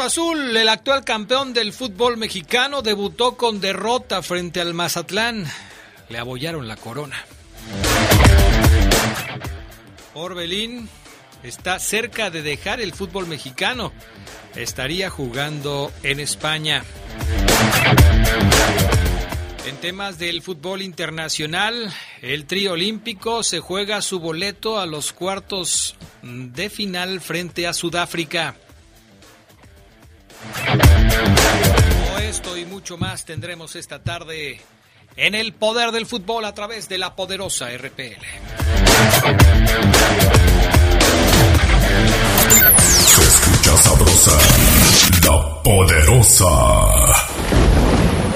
Azul, el actual campeón del fútbol mexicano, debutó con derrota frente al Mazatlán. Le abollaron la corona. Orbelín está cerca de dejar el fútbol mexicano. Estaría jugando en España. En temas del fútbol internacional, el trío olímpico se juega su boleto a los cuartos de final frente a Sudáfrica. Todo esto y mucho más tendremos esta tarde en el poder del fútbol a través de la poderosa RPL. Se escucha sabrosa, la poderosa.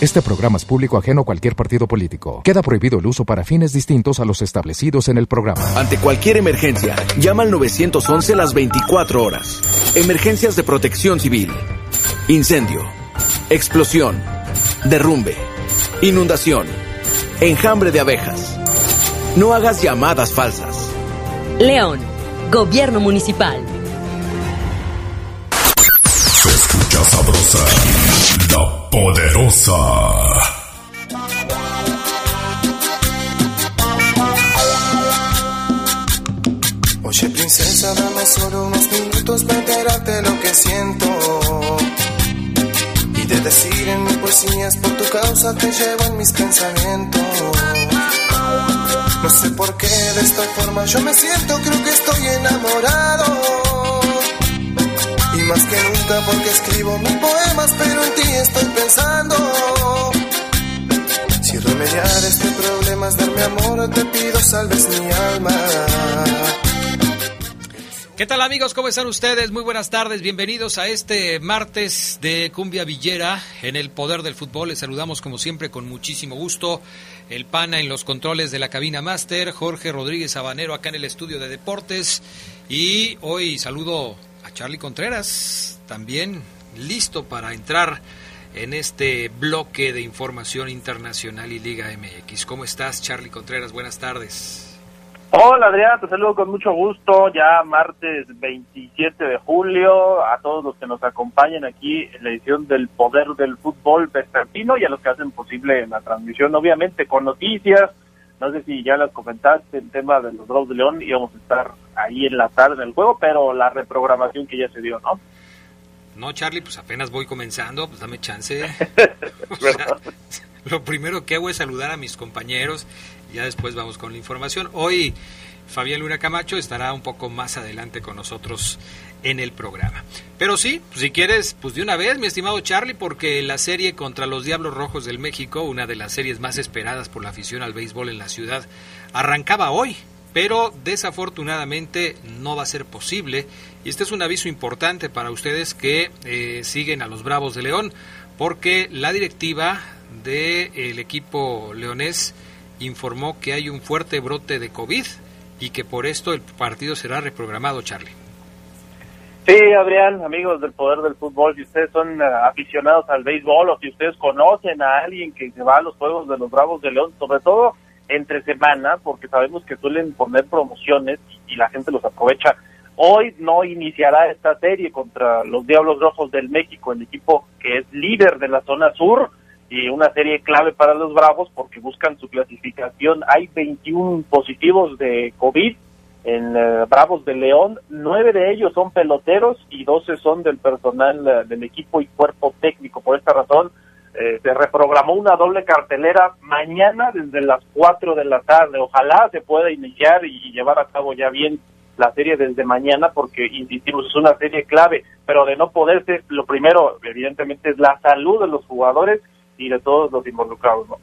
Este programa es público ajeno a cualquier partido político. Queda prohibido el uso para fines distintos a los establecidos en el programa. Ante cualquier emergencia, llama al 911 las 24 horas. Emergencias de protección civil. Incendio. Explosión. Derrumbe. Inundación. Enjambre de abejas. No hagas llamadas falsas. León. Gobierno Municipal. Se escucha sabrosa, la poderosa. Oye princesa, dame solo unos minutos para enterarte lo que siento. Y de decir en mis poesías por tu causa te llevo en mis pensamientos. No sé por qué de esta forma yo me siento, creo que estoy enamorado Si remediar este problema darme amor, te pido salves mi alma ¿Qué tal amigos? ¿Cómo están ustedes? Muy buenas tardes, bienvenidos a este martes de Cumbia Villera en el Poder del Fútbol. Les saludamos como siempre con muchísimo gusto. El pana en los controles de la cabina máster, Jorge Rodríguez Habanero acá en el estudio de deportes. Y hoy saludo Charlie Contreras, también listo para entrar en este bloque de información internacional y Liga MX. ¿Cómo estás, Charlie Contreras? Buenas tardes. Hola Adrián, te saludo con mucho gusto, ya martes 27 de julio, a todos los que nos acompañan aquí en la edición del Poder del Fútbol Vespertino y a los que hacen posible la transmisión, obviamente con noticias, no sé si ya las comentaste, el tema de los Bravos de León, íbamos a estar ahí en la tarde en el juego, pero la reprogramación que ya se dio, ¿no? No, Charlie, pues apenas voy comenzando, pues dame chance. O sea, lo primero que hago es saludar a mis compañeros, ya después vamos con la información. Hoy Fabián Luna Camacho estará un poco más adelante con nosotros en el programa. Pero sí, si quieres, pues de una vez, mi estimado Charlie, porque la serie contra los Diablos Rojos del México, una de las series más esperadas por la afición al béisbol en la ciudad, arrancaba hoy, pero desafortunadamente no va a ser posible. Y este es un aviso importante para ustedes que eh, siguen a los Bravos de León, porque la directiva del equipo leonés informó que hay un fuerte brote de COVID y que por esto el partido será reprogramado, Charlie. Sí, Adrián, amigos del Poder del Fútbol, si ustedes son eh, aficionados al béisbol o si ustedes conocen a alguien que se va a los Juegos de los Bravos de León, sobre todo entre semana, porque sabemos que suelen poner promociones y la gente los aprovecha. Hoy no iniciará esta serie contra los Diablos Rojos del México, el equipo que es líder de la zona sur y una serie clave para los Bravos porque buscan su clasificación. Hay 21 positivos de COVID en eh, Bravos de León, nueve de ellos son peloteros y doce son del personal eh, del equipo y cuerpo técnico. Por esta razón, eh, se reprogramó una doble cartelera mañana desde las cuatro de la tarde. Ojalá se pueda iniciar y llevar a cabo ya bien la serie desde mañana porque, insistimos, es una serie clave, pero de no poderse, lo primero, evidentemente, es la salud de los jugadores y de todos los involucrados. ¿no?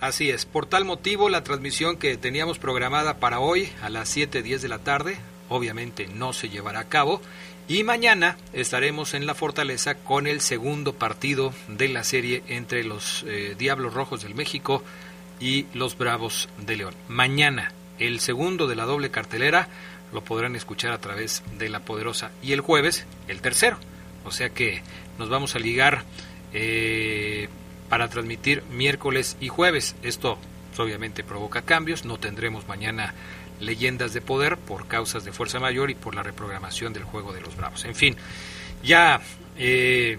Así es, por tal motivo la transmisión que teníamos programada para hoy a las 7.10 de la tarde, obviamente no se llevará a cabo, y mañana estaremos en la fortaleza con el segundo partido de la serie entre los eh, Diablos Rojos del México y los Bravos de León. Mañana, el segundo de la doble cartelera, lo podrán escuchar a través de la poderosa. Y el jueves, el tercero. O sea que nos vamos a ligar eh, para transmitir miércoles y jueves. Esto obviamente provoca cambios, no tendremos mañana leyendas de poder por causas de fuerza mayor y por la reprogramación del juego de los Bravos. En fin, ya eh,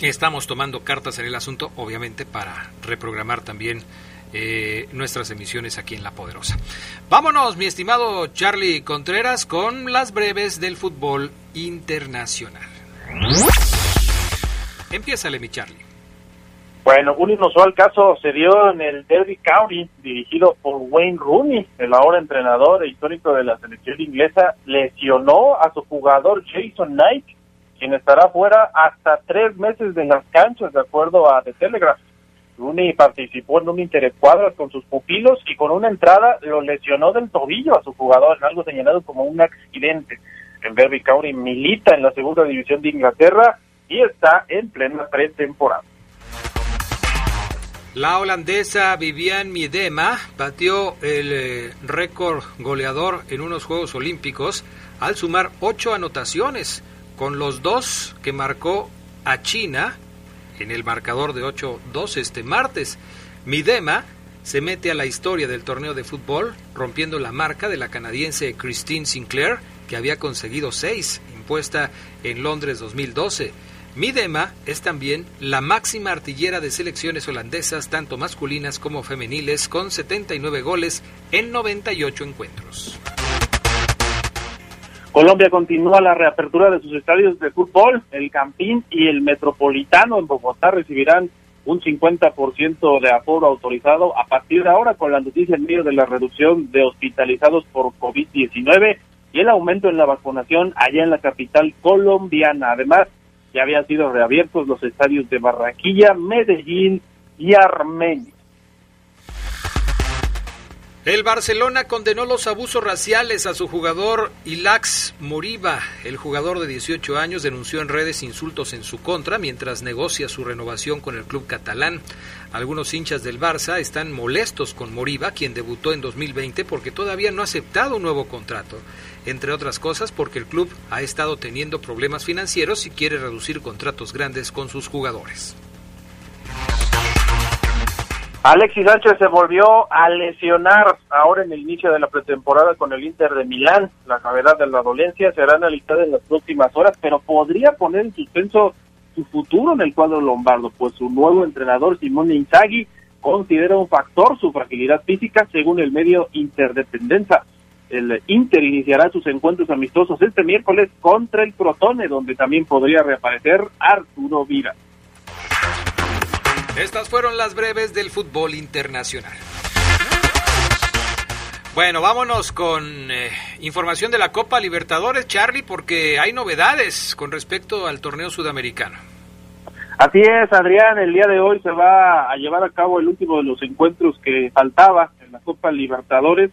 estamos tomando cartas en el asunto, obviamente para reprogramar también eh, nuestras emisiones aquí en La Poderosa. Vámonos, mi estimado Charlie Contreras, con las breves del fútbol internacional. Empiézale, mi Charlie. Bueno, un inusual caso se dio en el Derby County, dirigido por Wayne Rooney, el ahora entrenador e histórico de la selección inglesa, lesionó a su jugador Jason Knight, quien estará fuera hasta tres meses de las canchas, de acuerdo a The Telegraph. Rooney participó en un interescuadras con sus pupilos y con una entrada lo lesionó del tobillo a su jugador, algo señalado como un accidente. El Derby County milita en la segunda división de Inglaterra y está en plena pretemporada. La holandesa Vivian Miedema batió el eh, récord goleador en unos Juegos Olímpicos al sumar ocho anotaciones, con los dos que marcó a China en el marcador de 8-2 este martes. Midema se mete a la historia del torneo de fútbol, rompiendo la marca de la canadiense Christine Sinclair, que había conseguido seis, impuesta en Londres 2012. Midema es también la máxima artillera de selecciones holandesas, tanto masculinas como femeniles, con 79 goles en 98 encuentros. Colombia continúa la reapertura de sus estadios de fútbol. El Campín y el Metropolitano en Bogotá recibirán un 50% de aforo autorizado a partir de ahora con la noticia en medio de la reducción de hospitalizados por COVID-19 y el aumento en la vacunación allá en la capital colombiana. Además, ya habían sido reabiertos los estadios de Barranquilla, Medellín y Armenia. El Barcelona condenó los abusos raciales a su jugador Ilax Moriba. El jugador de 18 años denunció en redes insultos en su contra mientras negocia su renovación con el club catalán. Algunos hinchas del Barça están molestos con Moriba, quien debutó en 2020 porque todavía no ha aceptado un nuevo contrato entre otras cosas porque el club ha estado teniendo problemas financieros y quiere reducir contratos grandes con sus jugadores. Alexis Sánchez se volvió a lesionar ahora en el inicio de la pretemporada con el Inter de Milán. La gravedad de la dolencia será analizada en las próximas horas, pero podría poner en suspenso su futuro en el cuadro lombardo, pues su nuevo entrenador Simone Inzaghi considera un factor su fragilidad física según el medio Interdependencia el Inter iniciará sus encuentros amistosos este miércoles contra el Protone, donde también podría reaparecer Arturo Vira. Estas fueron las breves del fútbol internacional. Bueno, vámonos con eh, información de la Copa Libertadores, Charlie, porque hay novedades con respecto al torneo sudamericano. Así es, Adrián, el día de hoy se va a llevar a cabo el último de los encuentros que faltaba en la Copa Libertadores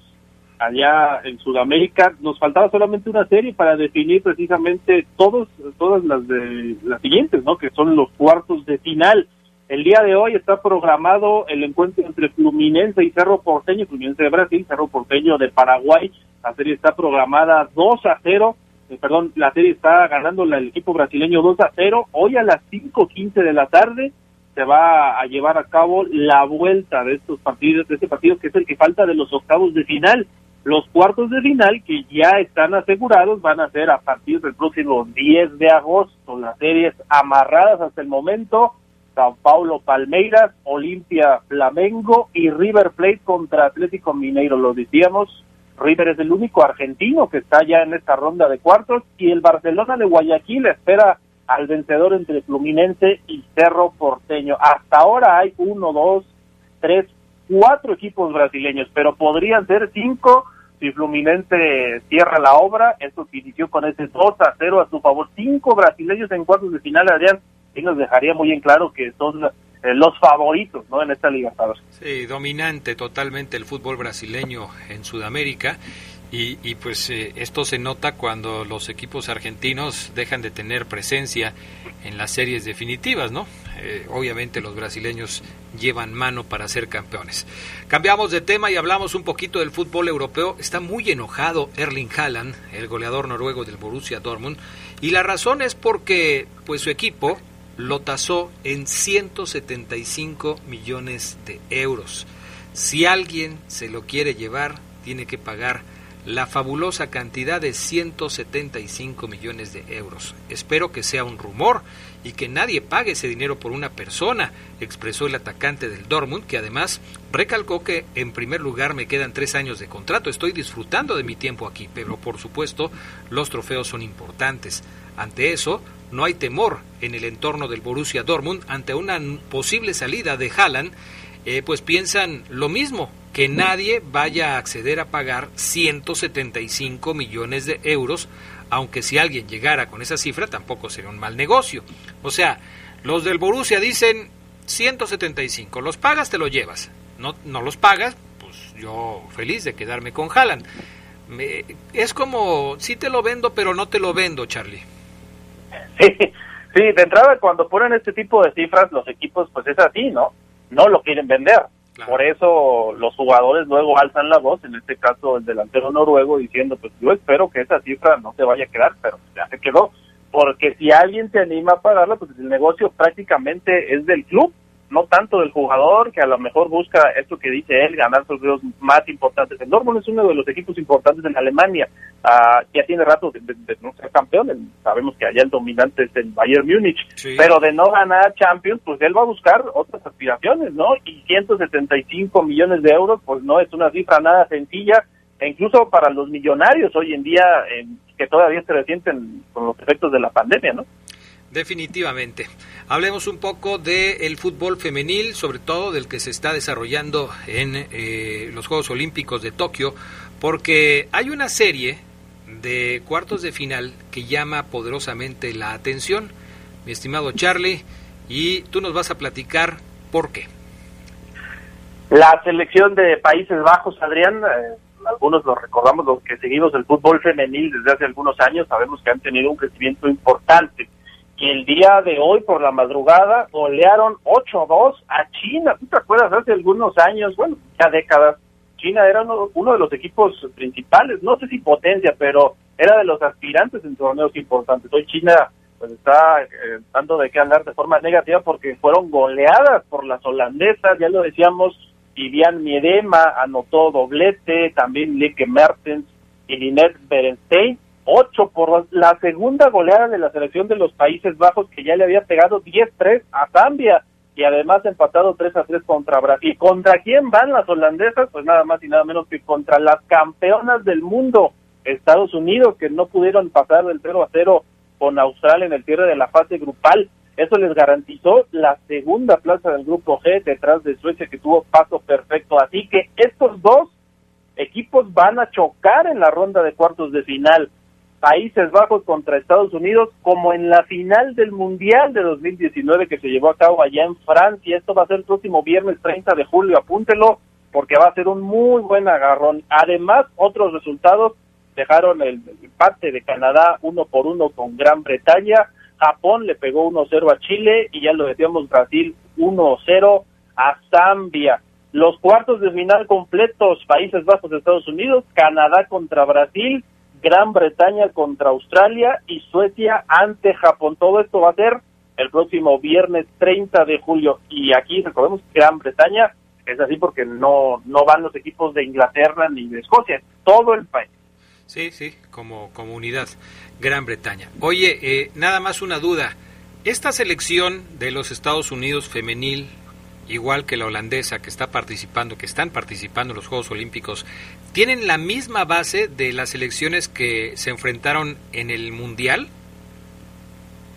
allá en Sudamérica. Nos faltaba solamente una serie para definir precisamente todos, todas las de las siguientes, ¿no? Que son los cuartos de final. El día de hoy está programado el encuentro entre Fluminense y Cerro Porteño, Fluminense de Brasil, Cerro Porteño de Paraguay. La serie está programada 2 a 0. Eh, perdón, la serie está ganando el equipo brasileño 2 a 0. Hoy a las 5.15 de la tarde se va a llevar a cabo la vuelta de estos partidos, de este partido que es el que falta de los octavos de final. Los cuartos de final que ya están asegurados van a ser a partir del próximo 10 de agosto. Las series amarradas hasta el momento Sao Paulo Palmeiras, Olimpia Flamengo y River Plate contra Atlético Mineiro. Lo decíamos, River es el único argentino que está ya en esta ronda de cuartos y el Barcelona de Guayaquil espera al vencedor entre Fluminense y Cerro Porteño. Hasta ahora hay uno, dos, tres, cuatro equipos brasileños, pero podrían ser cinco si Fluminense cierra la obra. Esto que inició con ese 2 a 0 a su favor. Cinco brasileños en cuartos de final, Adrián y nos dejaría muy en claro que son eh, los favoritos ¿no? en esta Liga Sí, dominante totalmente el fútbol brasileño en Sudamérica. Y, y pues eh, esto se nota cuando los equipos argentinos dejan de tener presencia en las series definitivas, ¿no? Eh, obviamente los brasileños llevan mano para ser campeones. Cambiamos de tema y hablamos un poquito del fútbol europeo. Está muy enojado Erling Haaland, el goleador noruego del Borussia Dortmund, y la razón es porque pues su equipo lo tasó en 175 millones de euros. Si alguien se lo quiere llevar, tiene que pagar la fabulosa cantidad de 175 millones de euros. Espero que sea un rumor y que nadie pague ese dinero por una persona, expresó el atacante del Dortmund, que además recalcó que en primer lugar me quedan tres años de contrato, estoy disfrutando de mi tiempo aquí, pero por supuesto los trofeos son importantes. Ante eso, no hay temor en el entorno del Borussia Dortmund ante una posible salida de Haaland, eh, pues piensan lo mismo, que nadie vaya a acceder a pagar 175 millones de euros, aunque si alguien llegara con esa cifra tampoco sería un mal negocio. O sea, los del Borussia dicen 175, los pagas, te lo llevas. No, no los pagas, pues yo feliz de quedarme con Haaland. es como, sí te lo vendo, pero no te lo vendo, Charlie. Sí, sí, de entrada cuando ponen este tipo de cifras los equipos pues es así, ¿no? No lo quieren vender. Por eso los jugadores luego alzan la voz, en este caso el delantero noruego diciendo pues yo espero que esa cifra no se vaya a quedar, pero ya se quedó. Porque si alguien se anima a pagarla, pues el negocio prácticamente es del club no tanto del jugador, que a lo mejor busca esto que dice él, ganar torneos más importantes. El Dortmund es uno de los equipos importantes en Alemania, uh, ya tiene rato de, no ser campeón, sabemos que allá el dominante es el Bayern Múnich, pero de no ganar Champions, pues él va a buscar otras aspiraciones, ¿no? Y 175 millones de euros, pues no es una cifra nada sencilla, e incluso para los millonarios hoy en día, que todavía se resienten con los efectos de la pandemia, ¿no? Definitivamente. Hablemos un poco del fútbol femenil, sobre todo del que se está desarrollando en eh, los Juegos Olímpicos de Tokio, porque hay una serie de cuartos de final que llama poderosamente la atención, mi estimado Charlie, y tú nos vas a platicar por qué. La selección de Países Bajos, Adrián, eh, algunos lo recordamos, los que seguimos el fútbol femenil desde hace algunos años, sabemos que han tenido un crecimiento importante que el día de hoy por la madrugada golearon 8-2 a China. ¿Tú te acuerdas hace algunos años, bueno, ya décadas, China era uno, de los equipos principales, no sé si potencia, pero era de los aspirantes en torneos importantes. Hoy China pues está eh, dando de qué hablar de forma negativa porque fueron goleadas por las holandesas, ya lo decíamos, Vivian Miedema anotó doblete, también Lieke Mertens y Linet Berenstein, ocho por la segunda goleada de la selección de los Países Bajos que ya le había pegado 10-3 a Zambia y además empatado 3 a 3 contra Brasil. ¿Contra quién van las holandesas? Pues nada más y nada menos que contra las campeonas del mundo, Estados Unidos, que no pudieron pasar del 0 a 0 con Australia en el cierre de la fase grupal. Eso les garantizó la segunda plaza del grupo G detrás de Suecia que tuvo paso perfecto. Así que estos dos equipos van a chocar en la ronda de cuartos de final. Países Bajos contra Estados Unidos, como en la final del Mundial de 2019 que se llevó a cabo allá en Francia. Esto va a ser el próximo viernes 30 de julio, apúntelo, porque va a ser un muy buen agarrón. Además, otros resultados dejaron el empate de Canadá uno por uno con Gran Bretaña, Japón le pegó 1-0 a Chile y ya lo decíamos Brasil 1-0 a Zambia. Los cuartos de final completos, Países Bajos Estados Unidos, Canadá contra Brasil, Gran Bretaña contra Australia y Suecia ante Japón. Todo esto va a ser el próximo viernes 30 de julio. Y aquí recordemos Gran Bretaña es así porque no, no van los equipos de Inglaterra ni de Escocia, todo el país. Sí, sí, como comunidad, Gran Bretaña. Oye, eh, nada más una duda. Esta selección de los Estados Unidos femenil, igual que la holandesa que está participando, que están participando en los Juegos Olímpicos, ¿tienen la misma base de las selecciones que se enfrentaron en el Mundial?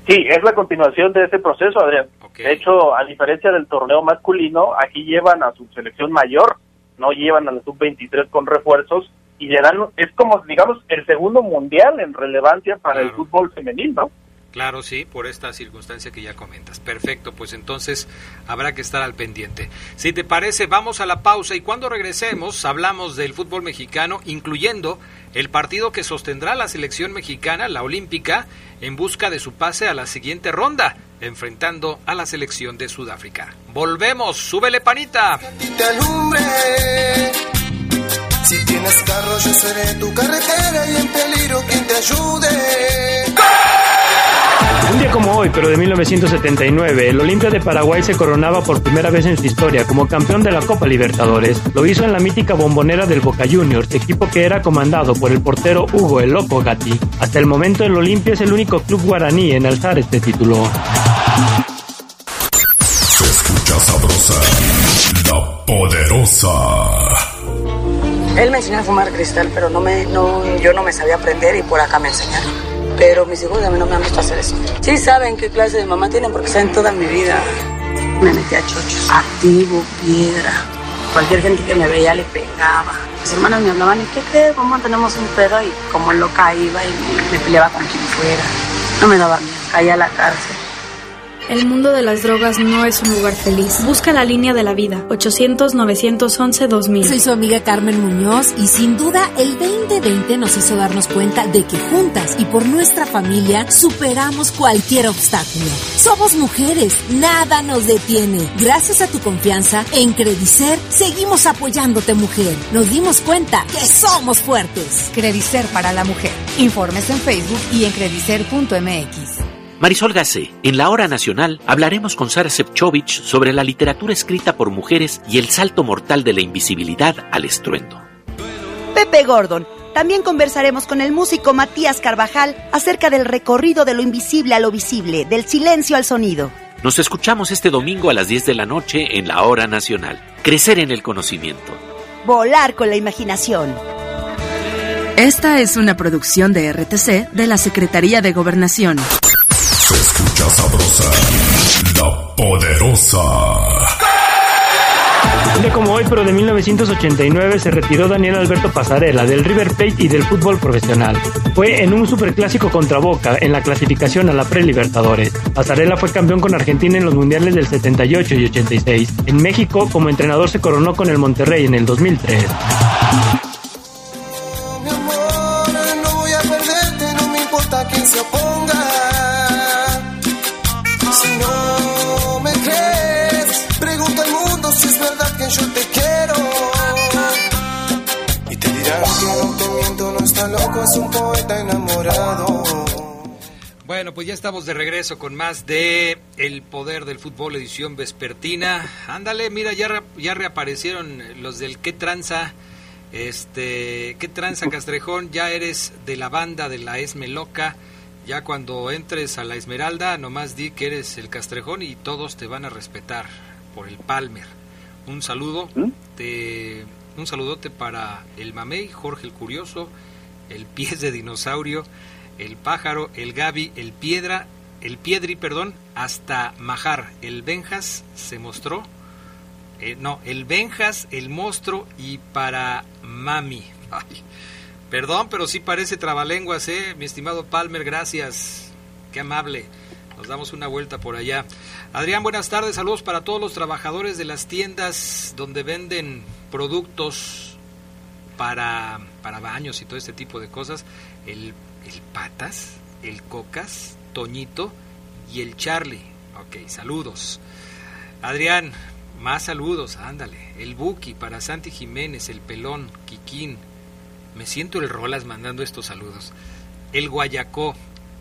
Sí, es la continuación de ese proceso, Adrián. De hecho, a diferencia del torneo masculino, aquí llevan a su selección mayor, no llevan a la sub-23 con refuerzos y le dan, es como, digamos, el segundo mundial en relevancia para el fútbol femenino, ¿no? Claro, sí, por esta circunstancia que ya comentas. Perfecto, pues entonces habrá que estar al pendiente. Si te parece, vamos a la pausa y cuando regresemos hablamos del fútbol mexicano, incluyendo el partido que sostendrá la selección mexicana, la olímpica, en busca de su pase a la siguiente ronda, enfrentando a la selección de Sudáfrica. Volvemos, súbele panita. Si tienes carro, yo seré tu carretera y en peligro quien te ayude. Un día como hoy, pero de 1979, el Olimpia de Paraguay se coronaba por primera vez en su historia como campeón de la Copa Libertadores. Lo hizo en la mítica bombonera del Boca Juniors, equipo que era comandado por el portero Hugo El Loco Gatti. Hasta el momento, el Olimpia es el único club guaraní en alzar este título. Se escucha sabrosa, la poderosa. Él me enseñó a fumar cristal, pero no me, no, yo no me sabía aprender y por acá me enseñaron. Pero mis hijos a mí no me han visto hacer eso. Sí saben qué clase de mamá tienen porque saben toda mi vida. Me metí a chochos, activo, piedra. Cualquier gente que me veía le pegaba. Mis hermanas me hablaban, ¿y qué crees? ¿Cómo tenemos un pedo? Y como loca iba y me, me peleaba con quien fuera. No me daba miedo, caía a la cárcel. El mundo de las drogas no es un lugar feliz. Busca la línea de la vida. 800-911-2000. Soy su amiga Carmen Muñoz y sin duda el 2020 nos hizo darnos cuenta de que juntas y por nuestra familia superamos cualquier obstáculo. Somos mujeres, nada nos detiene. Gracias a tu confianza, en Credicer seguimos apoyándote mujer. Nos dimos cuenta que somos fuertes. Credicer para la mujer. Informes en Facebook y en credicer.mx. Marisol Gacé, en la Hora Nacional hablaremos con Sara Sepchovich sobre la literatura escrita por mujeres y el salto mortal de la invisibilidad al estruendo. Pepe Gordon. También conversaremos con el músico Matías Carvajal acerca del recorrido de lo invisible a lo visible, del silencio al sonido. Nos escuchamos este domingo a las 10 de la noche en la Hora Nacional. Crecer en el conocimiento. Volar con la imaginación. Esta es una producción de RTC de la Secretaría de Gobernación. Escucha sabrosa, la poderosa. Un día como hoy, pero de 1989, se retiró Daniel Alberto Pasarela del River Plate y del fútbol profesional. Fue en un superclásico contra Boca en la clasificación a la Pre-Libertadores. Pasarela fue campeón con Argentina en los mundiales del 78 y 86. En México, como entrenador, se coronó con el Monterrey en el 2003. Loco, es un poeta enamorado. Bueno, pues ya estamos de regreso con más de El Poder del Fútbol, edición vespertina. Ándale, mira, ya, re- ya reaparecieron los del ¿Qué tranza? Este, ¿Qué tranza, Castrejón? Ya eres de la banda de la Esme Loca. Ya cuando entres a la Esmeralda, nomás di que eres el Castrejón y todos te van a respetar por el Palmer. Un saludo, te- un saludote para el Mamey, Jorge el Curioso, el Pies de Dinosaurio, el Pájaro, el Gaby, el Piedra, el Piedri, perdón, hasta Majar. El Benjas se mostró, eh, no, el Benjas, el monstruo y para Mami. Perdón, pero sí parece trabalenguas, ¿eh? Mi estimado Palmer, gracias. Qué amable. Nos damos una vuelta por allá. Adrián, buenas tardes. Saludos para todos los trabajadores de las tiendas donde venden productos para, para baños y todo este tipo de cosas. El, el Patas, el Cocas, Toñito y el Charlie. Ok, saludos. Adrián, más saludos, ándale. El Buki para Santi Jiménez, el Pelón, Kikín. Me siento el Rolas mandando estos saludos. El Guayacó,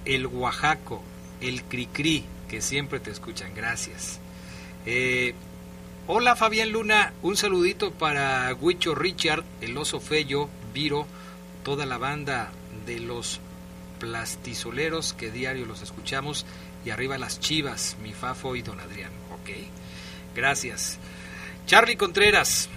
el Oaxaco, el Cricri, que siempre te escuchan. Gracias. Eh, hola Fabián Luna, un saludito para Huicho Richard, el Oso Fello, Toda la banda de los plastizoleros que diario los escuchamos y arriba las chivas, mi Fafo y don Adrián. Ok. Gracias. Charlie Contreras,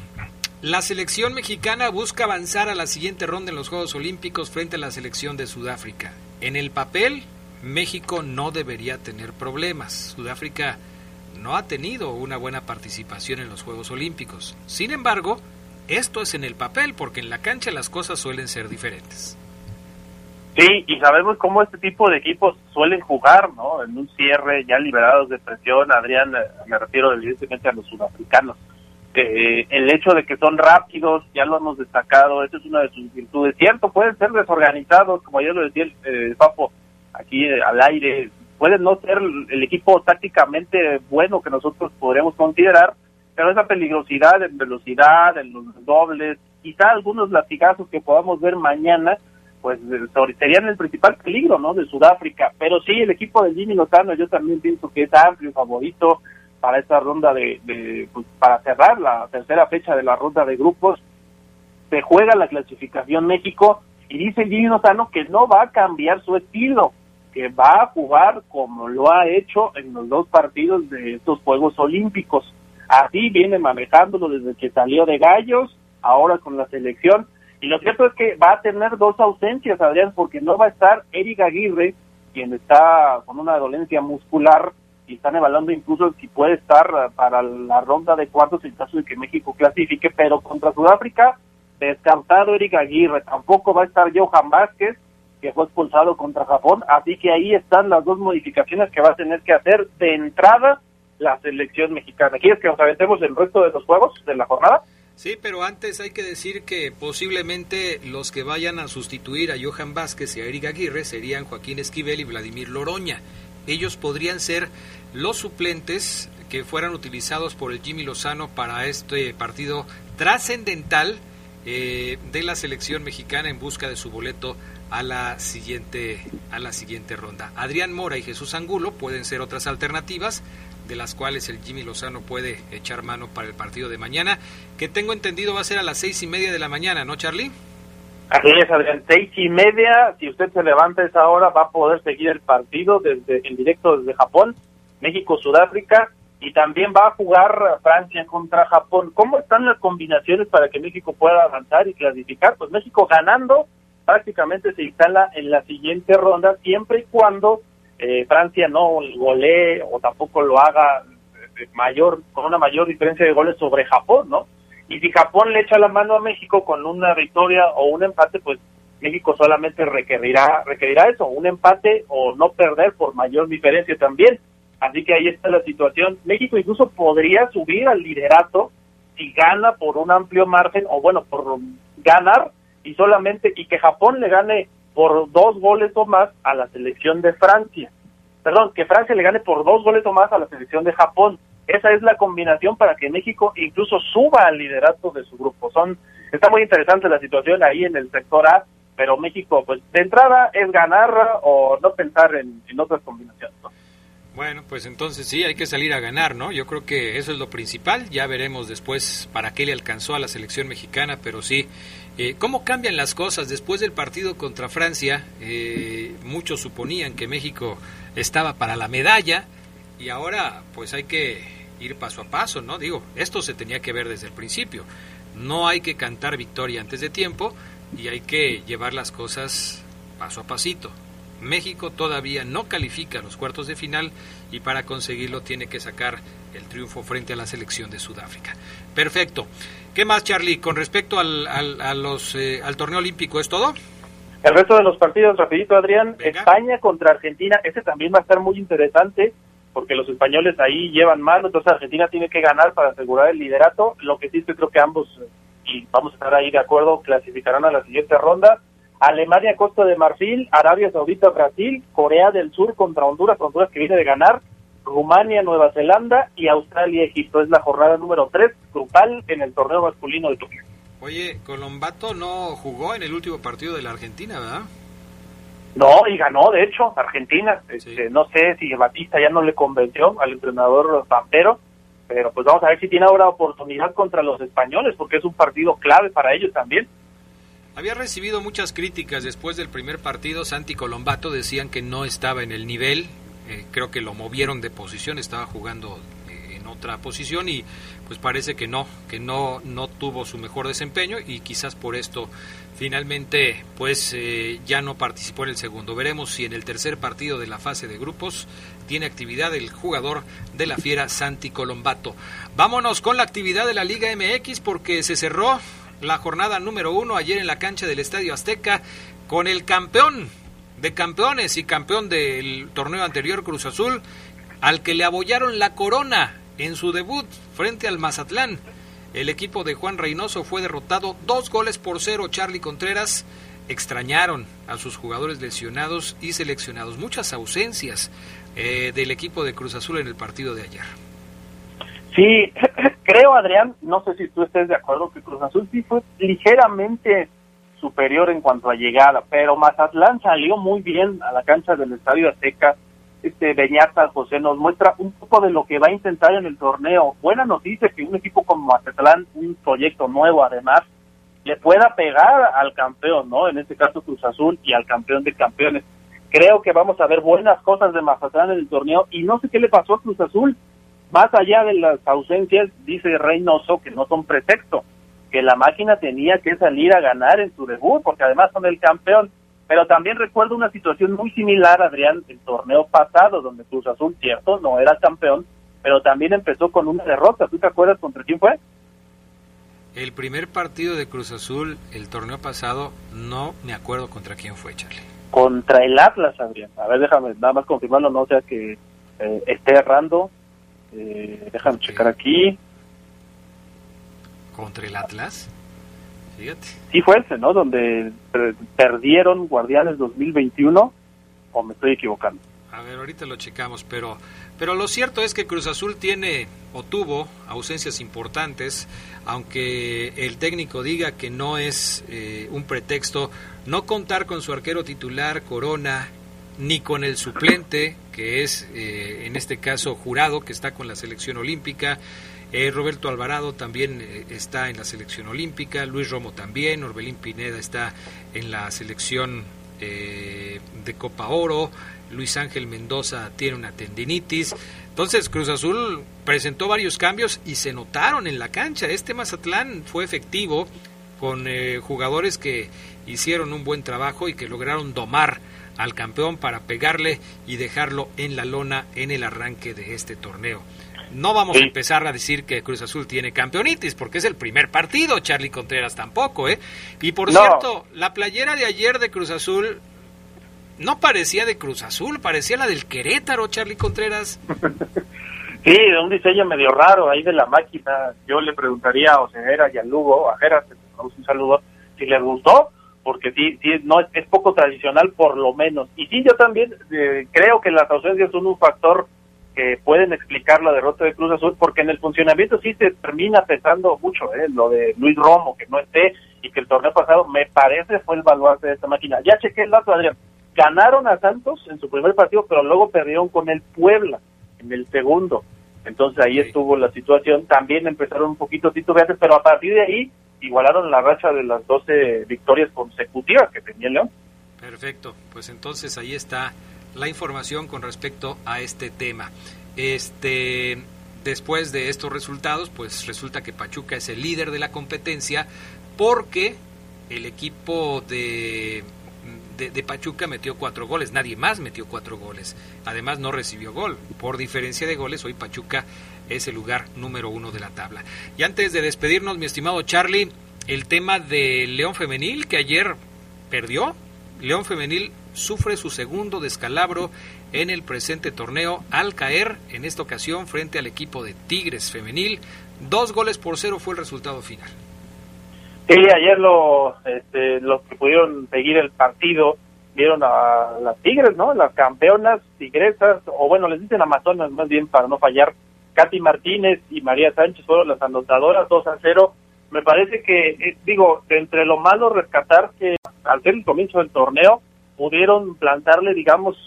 la selección mexicana busca avanzar a la siguiente ronda en los Juegos Olímpicos frente a la selección de Sudáfrica. En el papel, México no debería tener problemas. Sudáfrica no ha tenido una buena participación en los Juegos Olímpicos. Sin embargo, esto es en el papel porque en la cancha las cosas suelen ser diferentes. Sí, y sabemos cómo este tipo de equipos suelen jugar, ¿no? En un cierre ya liberados de presión, Adrián, me refiero evidentemente a los sudafricanos. Eh, el hecho de que son rápidos, ya lo hemos destacado, eso es una de sus virtudes. Cierto, pueden ser desorganizados, como ya lo decía el eh, Papo aquí eh, al aire, pueden no ser el equipo tácticamente bueno que nosotros podríamos considerar, pero esa peligrosidad en velocidad, en los dobles, quizá algunos latigazos que podamos ver mañana, pues serían el principal peligro, ¿no? De Sudáfrica. Pero sí, el equipo de Jimmy Lozano, yo también pienso que es amplio favorito para esta ronda de, pues, para cerrar la tercera fecha de la ronda de grupos. Se juega la clasificación México y dice Jimmy Lozano que no va a cambiar su estilo, que va a jugar como lo ha hecho en los dos partidos de estos Juegos Olímpicos. Así viene manejándolo desde que salió de Gallos, ahora con la selección. Y lo cierto es que va a tener dos ausencias, Adrián, porque no va a estar Eric Aguirre, quien está con una dolencia muscular y están evaluando incluso si puede estar para la ronda de cuartos en caso de que México clasifique, pero contra Sudáfrica, descartado Eric Aguirre, tampoco va a estar Johan Vázquez, que fue expulsado contra Japón, así que ahí están las dos modificaciones que va a tener que hacer de entrada la selección mexicana. ¿Quieres que nos aventemos el resto de los juegos de la jornada? Sí, pero antes hay que decir que posiblemente los que vayan a sustituir a Johan Vázquez y a Eric Aguirre serían Joaquín Esquivel y Vladimir Loroña. Ellos podrían ser los suplentes que fueran utilizados por el Jimmy Lozano para este partido trascendental eh, de la selección mexicana en busca de su boleto a la siguiente a la siguiente ronda. Adrián Mora y Jesús Angulo pueden ser otras alternativas de las cuales el Jimmy Lozano puede echar mano para el partido de mañana, que tengo entendido va a ser a las seis y media de la mañana, ¿no, Charlie? Así es, Adrián, seis y media, si usted se levanta esa hora va a poder seguir el partido desde en directo desde Japón, México, Sudáfrica, y también va a jugar Francia contra Japón. ¿Cómo están las combinaciones para que México pueda avanzar y clasificar? Pues México ganando prácticamente se instala en la siguiente ronda siempre y cuando eh, Francia no golee o tampoco lo haga eh, mayor con una mayor diferencia de goles sobre Japón, ¿no? Y si Japón le echa la mano a México con una victoria o un empate, pues México solamente requerirá requerirá eso, un empate o no perder por mayor diferencia también. Así que ahí está la situación. México incluso podría subir al liderato si gana por un amplio margen o bueno, por ganar y solamente y que Japón le gane por dos goles o más a la selección de Francia. Perdón, que Francia le gane por dos goles o más a la selección de Japón. Esa es la combinación para que México incluso suba al liderato de su grupo. Son está muy interesante la situación ahí en el sector A, pero México, pues de entrada es ganar o no pensar en, otras combinaciones. Bueno, pues entonces sí, hay que salir a ganar, ¿no? Yo creo que eso es lo principal. Ya veremos después para qué le alcanzó a la selección mexicana, pero sí, eh, ¿Cómo cambian las cosas? Después del partido contra Francia, eh, muchos suponían que México estaba para la medalla y ahora pues hay que ir paso a paso, ¿no? Digo, esto se tenía que ver desde el principio. No hay que cantar victoria antes de tiempo y hay que llevar las cosas paso a pasito. México todavía no califica a los cuartos de final y para conseguirlo tiene que sacar el triunfo frente a la selección de Sudáfrica. Perfecto. ¿Qué más, Charlie? Con respecto al, a los, eh, al torneo olímpico, ¿es todo? El resto de los partidos, rapidito, Adrián. España contra Argentina, ese también va a estar muy interesante porque los españoles ahí llevan mal, entonces Argentina tiene que ganar para asegurar el liderato. Lo que sí es que creo que ambos, y vamos a estar ahí de acuerdo, clasificarán a la siguiente ronda. Alemania, Costa de Marfil, Arabia Saudita, Brasil, Corea del Sur contra Honduras, Honduras que viene de ganar, Rumania, Nueva Zelanda y Australia, Egipto. Es la jornada número 3 grupal en el torneo masculino de Tokio. Oye, Colombato no jugó en el último partido de la Argentina, ¿verdad? No, y ganó, de hecho, Argentina. Este, no sé si Batista ya no le convenció al entrenador Pampero, pero pues vamos a ver si tiene ahora oportunidad contra los españoles, porque es un partido clave para ellos también. Había recibido muchas críticas después del primer partido. Santi Colombato decían que no estaba en el nivel. Eh, creo que lo movieron de posición, estaba jugando eh, en otra posición y pues parece que no, que no, no tuvo su mejor desempeño y quizás por esto finalmente pues eh, ya no participó en el segundo. Veremos si en el tercer partido de la fase de grupos tiene actividad el jugador de la Fiera Santi Colombato. Vámonos con la actividad de la Liga MX porque se cerró la jornada número uno ayer en la cancha del Estadio Azteca con el campeón de campeones y campeón del torneo anterior Cruz Azul, al que le abollaron la corona en su debut frente al Mazatlán. El equipo de Juan Reynoso fue derrotado dos goles por cero. Charlie Contreras extrañaron a sus jugadores lesionados y seleccionados. Muchas ausencias eh, del equipo de Cruz Azul en el partido de ayer. Sí, creo, Adrián, no sé si tú estés de acuerdo, que Cruz Azul sí fue ligeramente superior en cuanto a llegada, pero Mazatlán salió muy bien a la cancha del Estadio Azteca. Este Beñata José nos muestra un poco de lo que va a intentar en el torneo. Buena noticia que un equipo como Mazatlán, un proyecto nuevo además, le pueda pegar al campeón, ¿no? En este caso Cruz Azul y al campeón de campeones. Creo que vamos a ver buenas cosas de Mazatlán en el torneo y no sé qué le pasó a Cruz Azul más allá de las ausencias, dice Reynoso que no son pretexto, que la máquina tenía que salir a ganar en su debut, porque además son el campeón. Pero también recuerdo una situación muy similar, Adrián, el torneo pasado, donde Cruz Azul, cierto, no era campeón, pero también empezó con una derrota. ¿Tú te acuerdas contra quién fue? El primer partido de Cruz Azul, el torneo pasado, no me acuerdo contra quién fue, Charlie. Contra el Atlas, Adrián. A ver, déjame nada más confirmarlo, no sea que eh, esté errando. Eh, déjame checar aquí. ¿Contra el Atlas? Fíjate. Sí fue ese, ¿no? Donde perdieron Guardianes 2021, o me estoy equivocando. A ver, ahorita lo checamos, pero, pero lo cierto es que Cruz Azul tiene o tuvo ausencias importantes, aunque el técnico diga que no es eh, un pretexto no contar con su arquero titular, Corona, ni con el suplente, que es eh, en este caso jurado, que está con la selección olímpica. Eh, Roberto Alvarado también eh, está en la selección olímpica, Luis Romo también, Orbelín Pineda está en la selección de Copa Oro, Luis Ángel Mendoza tiene una tendinitis. Entonces Cruz Azul presentó varios cambios y se notaron en la cancha. Este Mazatlán fue efectivo con jugadores que hicieron un buen trabajo y que lograron domar al campeón para pegarle y dejarlo en la lona en el arranque de este torneo. No vamos a empezar a decir que Cruz Azul tiene campeonitis, porque es el primer partido, Charlie Contreras tampoco, ¿eh? Y por cierto, la playera de ayer de Cruz Azul no parecía de Cruz Azul, parecía la del Querétaro, Charlie Contreras. Sí, de un diseño medio raro ahí de la máquina. Yo le preguntaría a Oseguera y a Lugo, a Geras, un saludo, si les gustó, porque sí, sí no es, poco tradicional por lo menos. Y sí, yo también eh, creo que las ausencias son un factor que pueden explicar la derrota de Cruz Azul, porque en el funcionamiento sí se termina pesando mucho, ¿eh? lo de Luis Romo, que no esté, y que el torneo pasado me parece fue el baluarte de esta máquina. Ya chequé el dato, Adrián. Ganaron a Santos en su primer partido, pero luego perdieron con el Puebla en el segundo. Entonces ahí estuvo la situación. También empezaron un poquito titubeantes, pero a partir de ahí igualaron la racha de las 12 victorias consecutivas que tenía León. Perfecto, pues entonces ahí está la información con respecto a este tema. Este después de estos resultados, pues resulta que Pachuca es el líder de la competencia porque el equipo de, de, Pachuca metió cuatro goles, nadie más metió cuatro goles. Además no recibió gol. Por diferencia de goles, hoy Pachuca es el lugar número uno de la tabla. Y antes de despedirnos, mi estimado Charlie, el tema de León Femenil, que ayer perdió. León Femenil sufre su segundo descalabro en el presente torneo al caer en esta ocasión frente al equipo de Tigres Femenil. Dos goles por cero fue el resultado final. Sí, ayer lo, este, los que pudieron seguir el partido vieron a las Tigres, ¿no? Las campeonas tigresas, o bueno, les dicen Amazonas más bien para no fallar. Katy Martínez y María Sánchez fueron las anotadoras 2 a 0. Me parece que, eh, digo, entre lo malo rescatar que al ser el comienzo del torneo pudieron plantarle, digamos,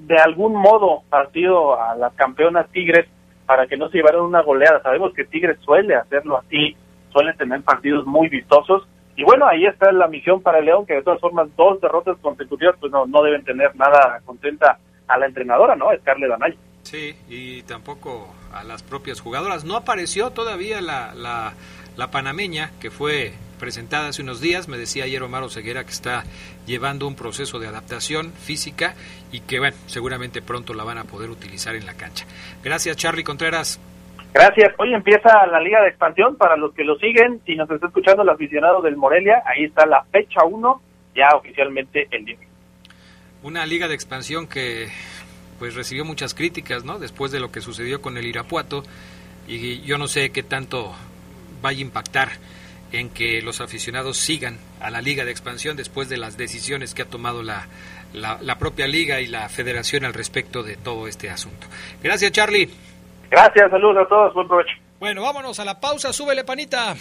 de algún modo partido a las campeonas Tigres para que no se llevaran una goleada. Sabemos que Tigres suele hacerlo así, suele tener partidos muy vistosos. Y bueno, ahí está la misión para el León, que de todas formas dos derrotas consecutivas, pues no, no deben tener nada contenta a la entrenadora, ¿no? Scarlett Anaya. Sí, y tampoco a las propias jugadoras. No apareció todavía la, la, la panameña, que fue presentada hace unos días. Me decía ayer Omar Ceguera que está llevando un proceso de adaptación física y que, bueno, seguramente pronto la van a poder utilizar en la cancha. Gracias, Charlie Contreras. Gracias. Hoy empieza la Liga de Expansión para los que lo siguen. Si nos está escuchando el aficionado del Morelia, ahí está la fecha 1, ya oficialmente el día. Una Liga de Expansión que pues recibió muchas críticas, ¿no? Después de lo que sucedió con el Irapuato y yo no sé qué tanto vaya a impactar en que los aficionados sigan a la Liga de Expansión después de las decisiones que ha tomado la, la, la propia liga y la federación al respecto de todo este asunto. Gracias, Charlie. Gracias, saludos a todos, buen provecho. Bueno, vámonos a la pausa, súbele panita.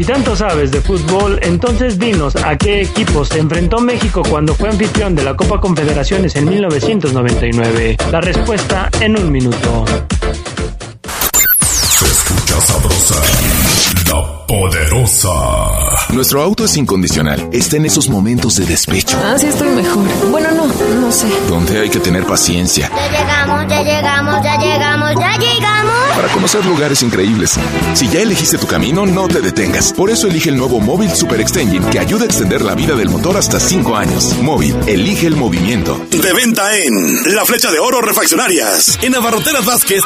Y tanto sabes de fútbol, entonces dinos a qué equipos se enfrentó México cuando fue anfitrión de la Copa Confederaciones en 1999. La respuesta en un minuto. Se escucha sabrosa, la poderosa. Nuestro auto es incondicional. Está en esos momentos de despecho. Ah, sí estoy mejor. Bueno, no, no sé. Donde hay que tener paciencia. Ya llegamos, ya llegamos, ya llegamos, ya llegamos. Para conocer lugares increíbles. Si ya elegiste tu camino, no te detengas. Por eso elige el nuevo Móvil Super Extension que ayuda a extender la vida del motor hasta 5 años. Móvil, elige el movimiento. De venta en La Flecha de Oro Refaccionarias. En Abarroteras Vázquez.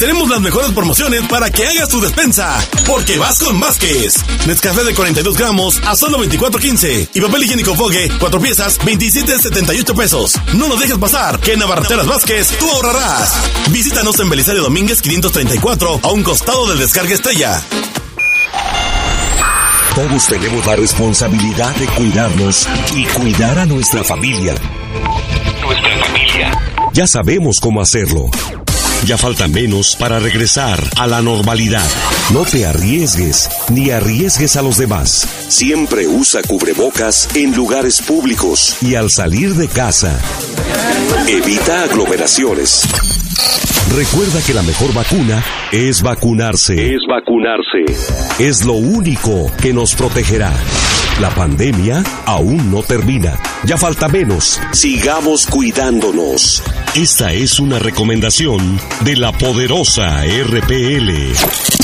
Tenemos las mejores promociones para que hagas tu despensa. Porque vas con Vázquez. Nescafé de 42 gramos a solo 24.15. Y papel higiénico Fogue, 4 piezas, 27.78 pesos. No lo dejes pasar, que en Abarroteras Vázquez tú ahorrarás. Visítanos en Belisario Domínguez 534 a un costado del Descarga Estrella. Todos tenemos la responsabilidad de cuidarnos y cuidar a nuestra familia. Nuestra familia. Ya sabemos cómo hacerlo. Ya falta menos para regresar a la normalidad. No te arriesgues ni arriesgues a los demás. Siempre usa cubrebocas en lugares públicos y al salir de casa. Evita aglomeraciones. Recuerda que la mejor vacuna es vacunarse. Es vacunarse. Es lo único que nos protegerá. La pandemia aún no termina. Ya falta menos. Sigamos cuidándonos. Esta es una recomendación de la poderosa RPL.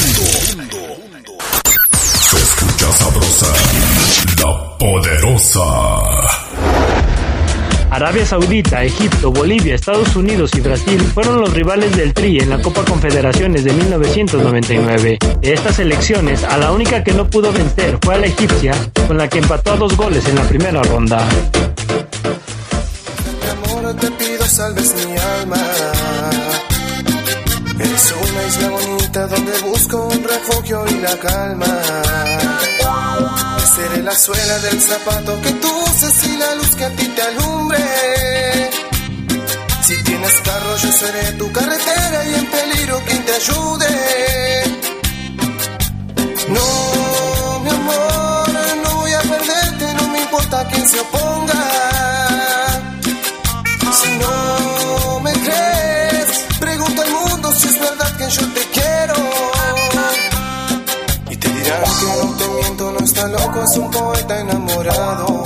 Sabrosa, la poderosa. Arabia Saudita, Egipto, Bolivia, Estados Unidos y Brasil fueron los rivales del Tri en la Copa Confederaciones de 1999. De estas elecciones, a la única que no pudo vencer fue a la egipcia, con la que empató a dos goles en la primera ronda. Mi amor, te pido salves mi alma. Es una isla bonita donde busco un refugio y la calma. Seré la suela del zapato que tú uses y la luz que a ti te alumbre. Si tienes carro, yo seré tu carretera y en peligro quien te ayude. No, mi amor, no voy a perderte, no me importa quién se oponga. Si no yo te quiero. Y te dirán que no te miento, no está loco, es un poeta enamorado.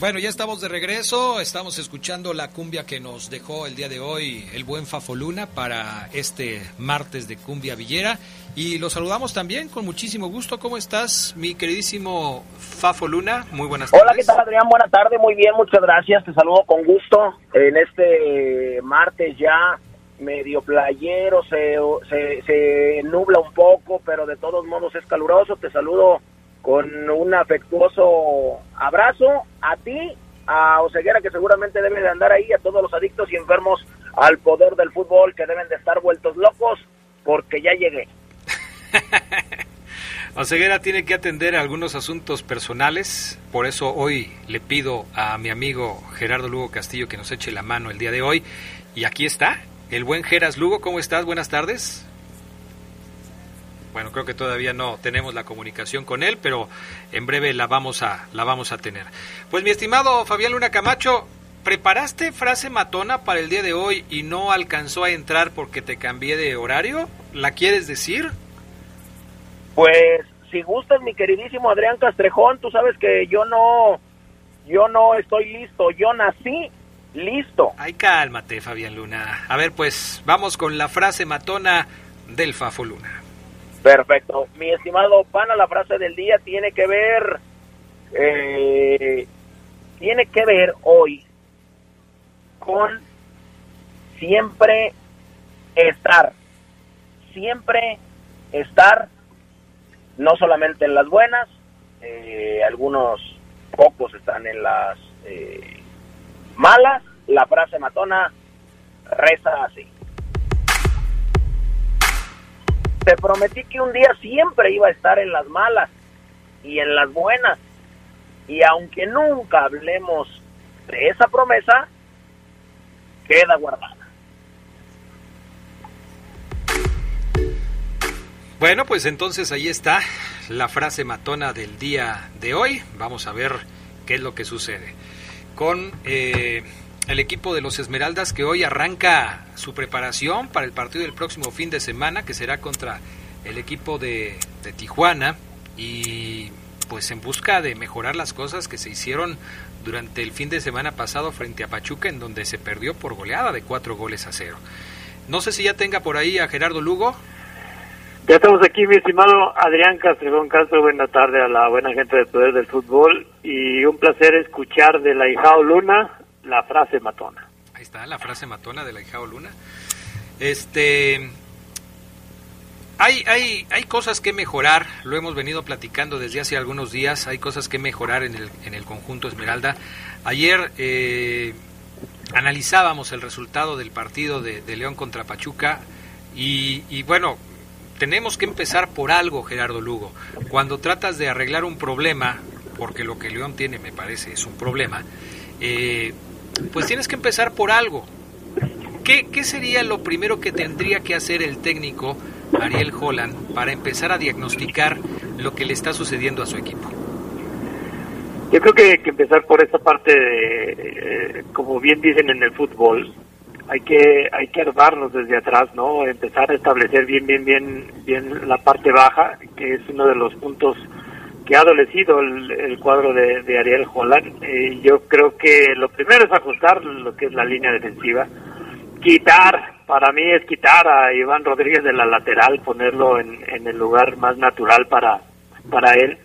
Bueno, ya estamos de regreso, estamos escuchando la cumbia que nos dejó el día de hoy el buen Fafoluna para este martes de cumbia villera y lo saludamos también con muchísimo gusto. ¿Cómo estás, mi queridísimo Fafoluna? Muy buenas tardes. Hola, ¿qué tal Adrián? Buenas tardes, muy bien, muchas gracias, te saludo con gusto en este martes ya medio playero, se, se, se nubla un poco, pero de todos modos es caluroso, te saludo con un afectuoso abrazo a ti, a Oseguera que seguramente debe de andar ahí, a todos los adictos y enfermos al poder del fútbol que deben de estar vueltos locos porque ya llegué. Oseguera tiene que atender algunos asuntos personales, por eso hoy le pido a mi amigo Gerardo Lugo Castillo que nos eche la mano el día de hoy. Y aquí está, el buen Geras Lugo, ¿cómo estás? Buenas tardes. Bueno, creo que todavía no tenemos la comunicación con él, pero en breve la vamos a, la vamos a tener. Pues mi estimado Fabián Luna Camacho, ¿preparaste frase matona para el día de hoy y no alcanzó a entrar porque te cambié de horario? ¿La quieres decir? Pues si gustas, mi queridísimo Adrián Castrejón, tú sabes que yo no, yo no estoy listo, yo nací listo. Ay, cálmate, Fabián Luna. A ver, pues vamos con la frase matona del Fafo Luna. Perfecto. Mi estimado pana, la frase del día tiene que ver, eh, tiene que ver hoy con siempre estar, siempre estar, no solamente en las buenas, eh, algunos pocos están en las eh, malas, la frase matona reza así. Te prometí que un día siempre iba a estar en las malas y en las buenas. Y aunque nunca hablemos de esa promesa, queda guardada. Bueno, pues entonces ahí está la frase matona del día de hoy. Vamos a ver qué es lo que sucede con eh, el equipo de los Esmeraldas que hoy arranca su preparación para el partido del próximo fin de semana que será contra el equipo de, de Tijuana y pues en busca de mejorar las cosas que se hicieron durante el fin de semana pasado frente a Pachuca en donde se perdió por goleada de cuatro goles a cero. No sé si ya tenga por ahí a Gerardo Lugo. Ya estamos aquí, mi estimado Adrián Castrejón Castro. Buena tarde a la buena gente del Poder del Fútbol. Y un placer escuchar de la Hijao Luna la frase matona. Ahí está, la frase matona de la Hijao Luna. Este. Hay, hay, hay cosas que mejorar, lo hemos venido platicando desde hace algunos días, hay cosas que mejorar en el, en el conjunto Esmeralda. Ayer eh, analizábamos el resultado del partido de, León contra Pachuca y bueno, tenemos que empezar por algo, Gerardo Lugo. Cuando tratas de arreglar un problema, porque lo que León tiene me parece es un problema, eh, pues tienes que empezar por algo. ¿Qué, ¿Qué sería lo primero que tendría que hacer el técnico Ariel Holland para empezar a diagnosticar lo que le está sucediendo a su equipo? Yo creo que hay que empezar por esa parte, de, eh, como bien dicen en el fútbol, hay que hay que armarnos desde atrás, ¿no? Empezar a establecer bien, bien, bien, bien la parte baja, que es uno de los puntos que ha adolecido el, cuadro de, de Ariel Holland. Eh, yo creo que lo primero es ajustar lo que es la línea defensiva, quitar, para mí es quitar a Iván Rodríguez de la lateral, ponerlo en, en el lugar más natural para, para él.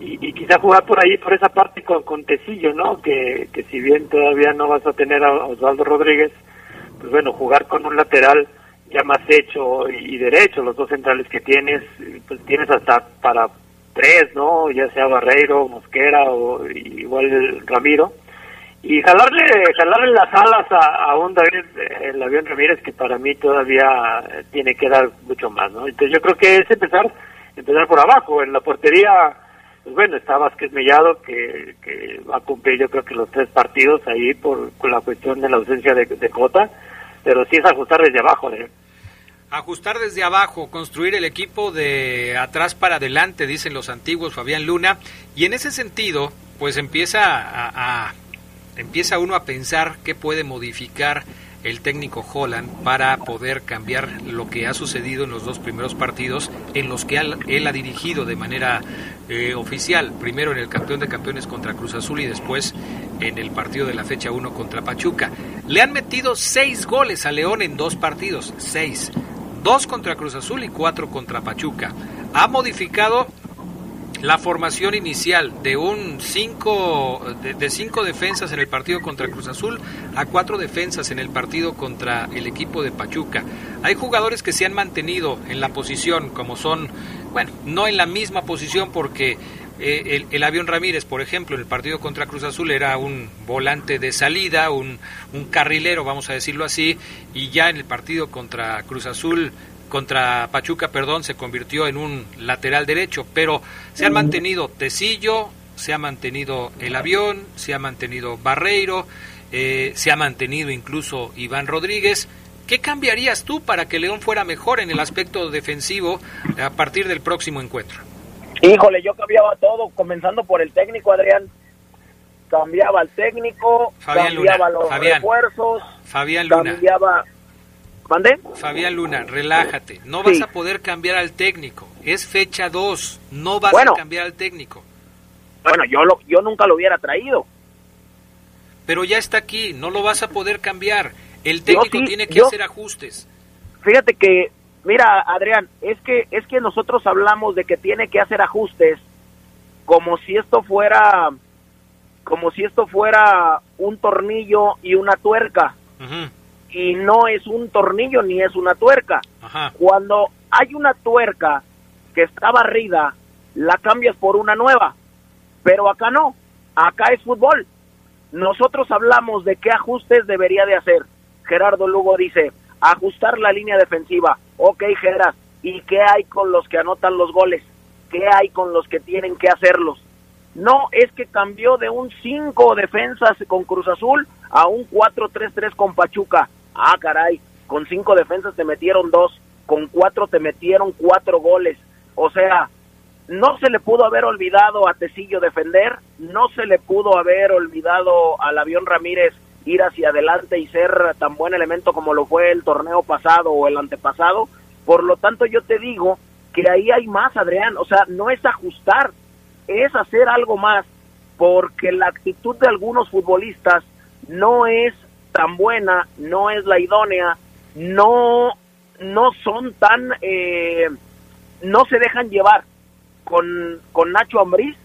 Y, y quizá jugar por ahí, por esa parte con, con Tecillo, ¿no? Que, que si bien todavía no vas a tener a Osvaldo Rodríguez, pues bueno, jugar con un lateral ya más hecho y derecho, los dos centrales que tienes, pues tienes hasta para tres, ¿no? Ya sea Barreiro, Mosquera o igual Ramiro. Y jalarle, jalarle las alas a, a un David, el avión Ramírez, que para mí todavía tiene que dar mucho más, ¿no? Entonces yo creo que es empezar, empezar por abajo. En la portería, pues bueno, está Vázquez Mellado, que, que va a cumplir yo creo que los tres partidos ahí por, por la cuestión de la ausencia de, de Cota pero sí es ajustar desde abajo. ¿eh? Ajustar desde abajo, construir el equipo de atrás para adelante, dicen los antiguos Fabián Luna, y en ese sentido, pues empieza a, a empieza uno a pensar qué puede modificar el técnico Holland para poder cambiar lo que ha sucedido en los dos primeros partidos en los que él, ha dirigido de manera eh, oficial, primero en el campeón de campeones contra Cruz Azul y después en el partido de la fecha 1 contra Pachuca. Le han metido seis goles a León en dos partidos, seis, dos contra Cruz Azul y cuatro contra Pachuca. Ha modificado la formación inicial de un cinco de, cinco defensas en el partido contra Cruz Azul a cuatro defensas en el partido contra el equipo de Pachuca. Hay jugadores que se han mantenido en la posición como son, bueno, no en la misma posición porque eh, el, avión Ramírez, por ejemplo, en el partido contra Cruz Azul era un volante de salida, un, un carrilero, vamos a decirlo así, y ya en el partido contra Cruz Azul contra Pachuca, perdón, se convirtió en un lateral derecho, pero se han mantenido Tecillo, se ha mantenido el avión, se ha mantenido Barreiro, eh, se ha mantenido incluso Iván Rodríguez. ¿Qué cambiarías tú para que León fuera mejor en el aspecto defensivo a partir del próximo encuentro? Híjole, yo cambiaba todo, comenzando por el técnico, Adrián. Cambiaba al técnico, cambiaba los refuerzos, Fabián Luna. cambiaba Fabián Luna, relájate. No vas a poder cambiar al técnico. Es fecha 2. No vas a cambiar al técnico. Bueno, yo, lo, yo nunca lo hubiera traído. Pero ya está aquí. No lo vas a poder cambiar. El técnico tiene que hacer ajustes. Fíjate que, mira, Adrián, es que, es que nosotros hablamos de que tiene que hacer ajustes como si esto fuera como si esto fuera un tornillo y una tuerca y no es un tornillo ni es una tuerca. Cuando hay una tuerca que está barrida, la cambias por una nueva, pero acá no, acá es fútbol. Nosotros hablamos de qué ajustes debería de hacer. Gerardo Lugo dice, ajustar la línea defensiva. Ok, Gerard, ¿y qué hay con los que anotan los goles? ¿Qué hay con los que tienen que hacerlos? No, es que cambió de un 5 defensas con Cruz Azul a un 4-3-3 con Pachuca. Ah, caray, con cinco defensas te metieron dos, con cuatro te metieron cuatro goles. O sea, no se le pudo haber olvidado a Tecillo defender, no se le pudo haber olvidado al avión Ramírez ir hacia adelante y ser tan buen elemento como lo fue el torneo pasado o el antepasado. Por lo tanto, yo te digo que ahí hay más, Adrián. O sea, no es ajustar, es hacer algo más, porque la actitud de algunos futbolistas no es tan buena, no es la idónea, no, no son tan, eh, no se dejan llevar. Con, con Nacho Ambriz,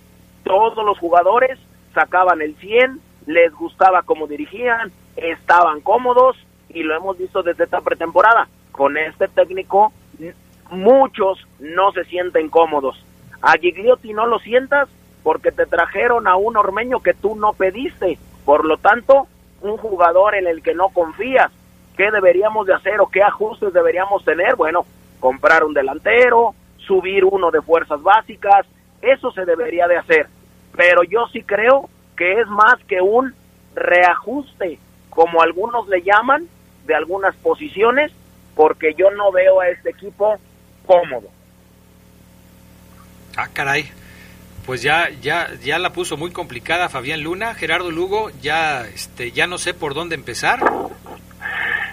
todos los jugadores sacaban el 100, les gustaba cómo dirigían, estaban cómodos y lo hemos visto desde esta pretemporada. Con este técnico, muchos no se sienten cómodos. A Gigliotti no lo sientas porque te trajeron a un ormeño que tú no pediste. Por lo tanto, un jugador en el que no confías. ¿Qué deberíamos de hacer o qué ajustes deberíamos tener? Bueno, comprar un delantero, subir uno de fuerzas básicas, eso se debería de hacer. Pero yo sí creo que es más que un reajuste, como algunos le llaman, de algunas posiciones, porque yo no veo a este equipo cómodo. Ah, caray pues ya ya ya la puso muy complicada Fabián Luna, Gerardo Lugo, ya este ya no sé por dónde empezar.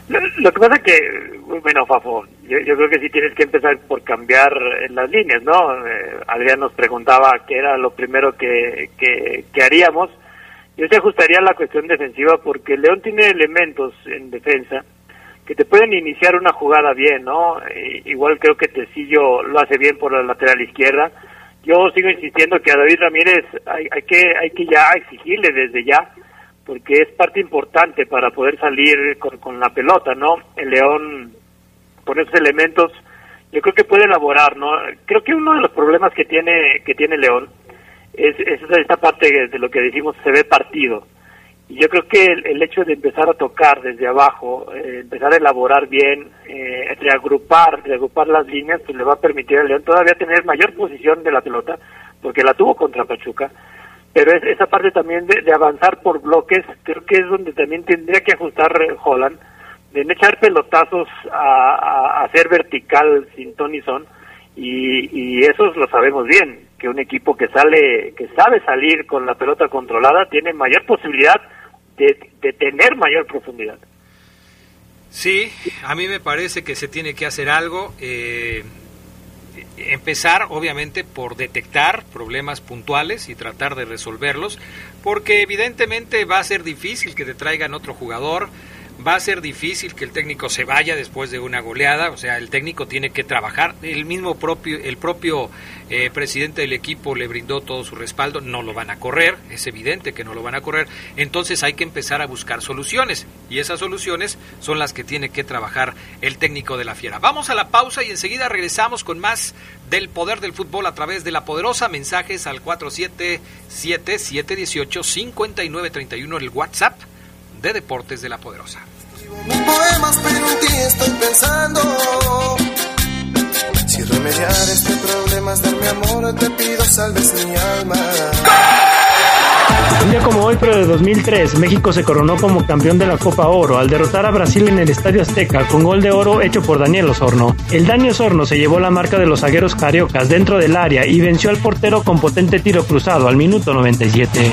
Lo, que pasa que, bueno, Fafo, yo, creo que sí tienes que empezar por cambiar las líneas, ¿no? Eh, Adrián nos preguntaba qué era lo primero que, que, haríamos. Yo te ajustaría la cuestión defensiva porque León tiene elementos en defensa que te pueden iniciar una jugada bien, ¿no? Eh, igual creo que Tecillo lo hace bien por la lateral izquierda yo sigo insistiendo que a David Ramírez hay, hay, que hay que ya exigirle desde ya porque es parte importante para poder salir con, la pelota no el León con esos elementos yo creo que puede elaborar no creo que uno de los problemas que tiene que tiene León es, es esta parte de lo que decimos se ve partido yo creo que el, hecho de empezar a tocar desde abajo, eh, empezar a elaborar bien, eh, reagrupar, reagrupar las líneas, pues le va a permitir al León todavía tener mayor posición de la pelota, porque la tuvo contra Pachuca. Pero es, esa parte también de, avanzar por bloques, creo que es donde también tendría que ajustar eh, Holland, de no echar pelotazos a, hacer vertical sin Tony Son, y, y eso lo sabemos bien, que un equipo que sale, que sabe salir con la pelota controlada, tiene mayor posibilidad de, tener mayor profundidad. Sí, a mí me parece que se tiene que hacer algo. Eh, empezar, obviamente, por detectar problemas puntuales y tratar de resolverlos, porque evidentemente va a ser difícil que te traigan otro jugador va a ser difícil que el técnico se vaya después de una goleada, o sea, el técnico tiene que trabajar, el mismo propio, el propio eh, presidente del equipo le brindó todo su respaldo, no lo van a correr, es evidente que no lo van a correr, entonces hay que empezar a buscar soluciones, y esas soluciones son las que tiene que trabajar el técnico de la Fiera. Vamos a la pausa y enseguida regresamos con más del poder del fútbol a través de la poderosa mensajes al 477-718-5931, el WhatsApp de Deportes de la Poderosa. Mis poemas, pero en ti estoy pensando. Si remediar este problema es darme amor, te pido salves mi alma. Un día como hoy, pero de 2003, México se coronó como campeón de la Copa Oro al derrotar a Brasil en el Estadio Azteca con gol de oro hecho por Daniel Osorno. El Dani Osorno se llevó la marca de los zagueros cariocas dentro del área y venció al portero con potente tiro cruzado al minuto 97.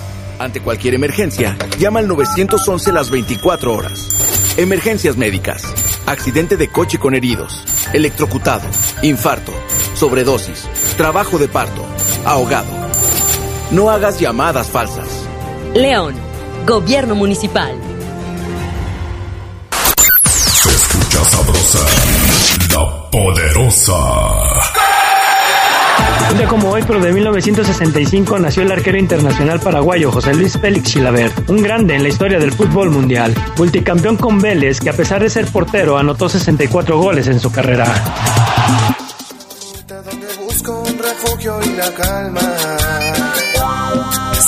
Ante cualquier emergencia, llama al 911 las 24 horas. Emergencias médicas. Accidente de coche con heridos. Electrocutado. Infarto. Sobredosis. Trabajo de parto. Ahogado. No hagas llamadas falsas. León, Gobierno Municipal. Se escucha sabrosa, la poderosa. Un como hoy, pero de 1965, nació el arquero internacional paraguayo José Luis Félix Chilavert, un grande en la historia del fútbol mundial, multicampeón con Vélez, que a pesar de ser portero, anotó 64 goles en su carrera.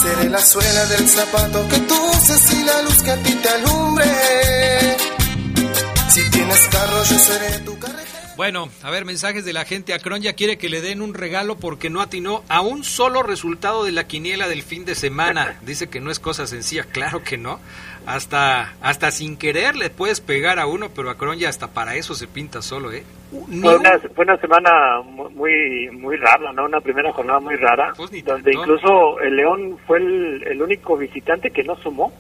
Seré la suela del zapato que tú uses y la luz que a ti te alumbre. Si tienes carro, yo seré tu carretera. Bueno, a ver, mensajes de la gente. Acron ya quiere que le den un regalo porque no atinó a un solo resultado de la quiniela del fin de semana. Dice que no es cosa sencilla. Claro que no. Hasta, hasta sin querer le puedes pegar a uno, pero Acron ya hasta para eso se pinta solo, ¿eh? Ni Fue un- una, fue una semana mu- muy muy rara, ¿no? Una primera jornada muy rara, Pues ni donde tanto. incluso el León fue el, el único visitante que no sumó.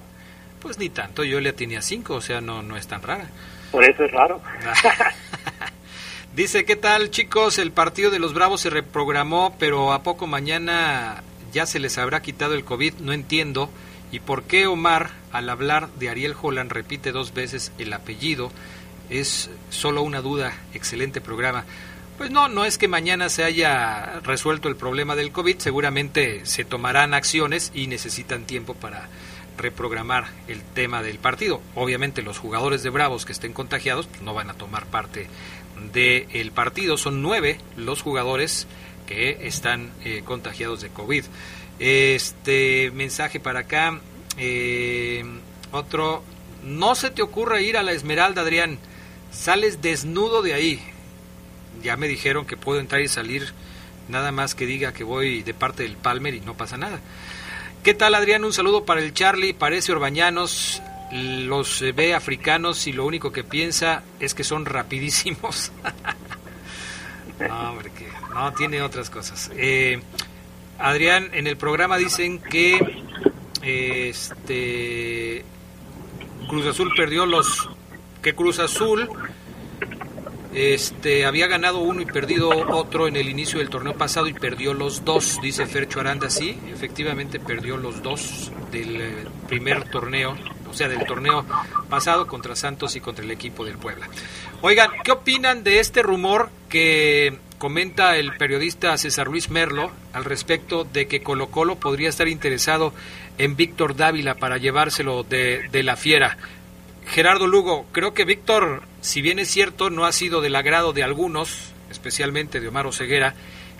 Pues ni tanto, yo le atiné a cinco, o sea, no, no es tan rara. Por eso es raro. Dice, ¿qué tal chicos? El partido de los Bravos se reprogramó, pero a poco mañana ya se les habrá quitado el COVID, no entiendo. ¿Y por qué Omar, al hablar de Ariel Holland, repite dos veces el apellido? Es solo una duda, excelente programa. Pues no, no es que mañana se haya resuelto el problema del COVID, seguramente se tomarán acciones y necesitan tiempo para reprogramar el tema del partido. Obviamente los jugadores de Bravos que estén contagiados pues, no van a tomar parte del partido. Son nueve los jugadores que están eh, contagiados de COVID. Este mensaje para acá. eh, otro. No se te ocurra ir a la Esmeralda, Adrián. Sales desnudo de ahí. Ya me dijeron que puedo entrar y salir. Nada más que diga que voy de parte del Palmer y no pasa nada. ¿Qué tal, Adrián? Un saludo para el Charlie. Parece Orbañanos. Los eh, ve africanos y lo único que piensa es que son rapidísimos. no, hombre, no, tiene otras cosas. Eh, Adrián, en el programa dicen que este Cruz Azul perdió los que Cruz Azul este había ganado uno y perdido otro en el inicio del torneo pasado y perdió los dos, dice Fercho Aranda, sí, efectivamente perdió los dos del eh, primer torneo, o sea, del torneo pasado contra Santos y contra el equipo del Puebla. Oigan, ¿qué opinan de este rumor que comenta el periodista César Luis Merlo al respecto de que Colo Colo podría estar interesado en Víctor Dávila para llevárselo de, de la fiera? Gerardo Lugo, creo que Víctor, si bien es cierto, no ha sido del agrado de algunos, especialmente de Omar Oseguera,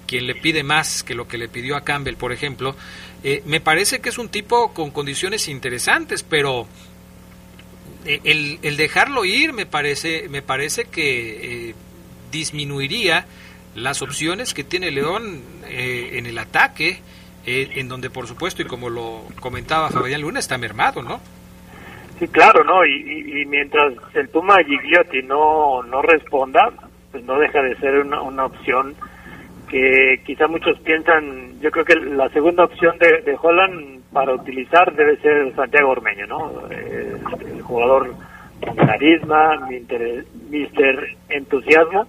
quien le pide más que lo que le pidió a Campbell, por ejemplo, eh, me parece que es un tipo con condiciones interesantes, pero eh, el, dejarlo ir me parece, me parece que eh, disminuiría las opciones que tiene León eh, en el ataque, en donde por supuesto, y como lo comentaba Fabián Luna, está mermado, ¿no? Sí, claro, ¿no? Y, mientras el Puma Gigliotti no, no responda, pues no deja de ser una, una opción que quizá muchos piensan, yo creo que la segunda opción de, de Holland para utilizar debe ser Santiago Ormeño, ¿no? el jugador con carisma, mister, entusiasmo.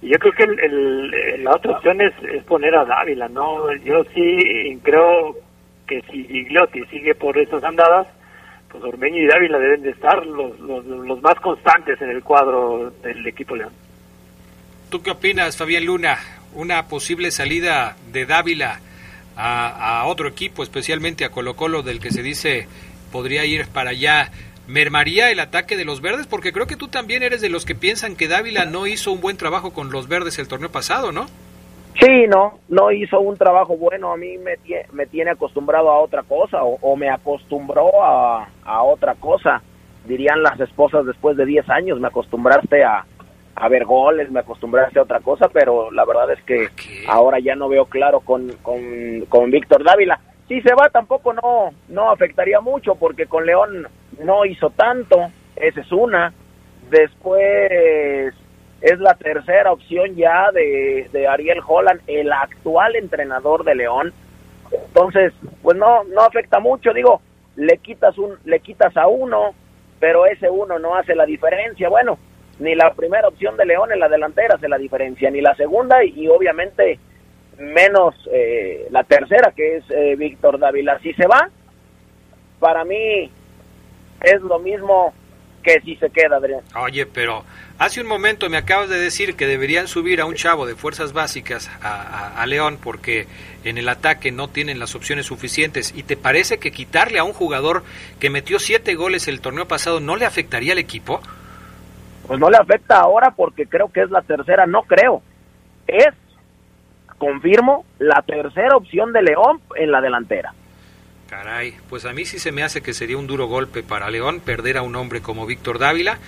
Y yo creo que el, la otra opción es, poner a Dávila, ¿no? Yo sí creo que si Gigliotti sigue por esas andadas, pues Ormeño y Dávila deben de estar los, los, los más constantes en el cuadro del equipo León. ¿Tú qué opinas, Fabián Luna? Una posible salida de Dávila a, otro equipo, especialmente a Colo Colo, del que se dice podría ir para allá, mermaría el ataque de los verdes, porque creo que tú también eres de los que piensan que Dávila no hizo un buen trabajo con los verdes el torneo pasado, ¿no? Sí, no, no hizo un trabajo bueno, a mí me, me tiene acostumbrado a otra cosa o, me acostumbró a, otra cosa, dirían las esposas después de 10 años, me acostumbraste a, a ver goles, me acostumbré a hacer otra cosa, pero la verdad es que ahora ya no veo claro con, con, con Víctor Dávila. Si se va tampoco no, no afectaría mucho porque con León no hizo tanto, esa es una. Después es la tercera opción ya de, de Ariel Holland, el actual entrenador de León. Entonces, pues no, no afecta mucho, digo, le quitas un, le quitas a uno, pero ese uno no hace la diferencia. Bueno, ni la primera opción de León en la delantera hace la diferencia, ni la segunda y, obviamente menos eh, la tercera que es eh, Víctor Dávila. Si se va, para mí es lo mismo que si se queda, Adrián. Oye, pero hace un momento me acabas de decir que deberían subir a un chavo de fuerzas básicas a, a, León porque en el ataque no tienen las opciones suficientes. ¿Y te parece que quitarle a un jugador que metió siete goles el torneo pasado no le afectaría al equipo? Pues no le afecta ahora porque creo que es la tercera, no creo, es, confirmo, la tercera opción de León en la delantera. Caray, pues a mí sí se me hace que sería un duro golpe para León perder a un hombre como Víctor Dávila,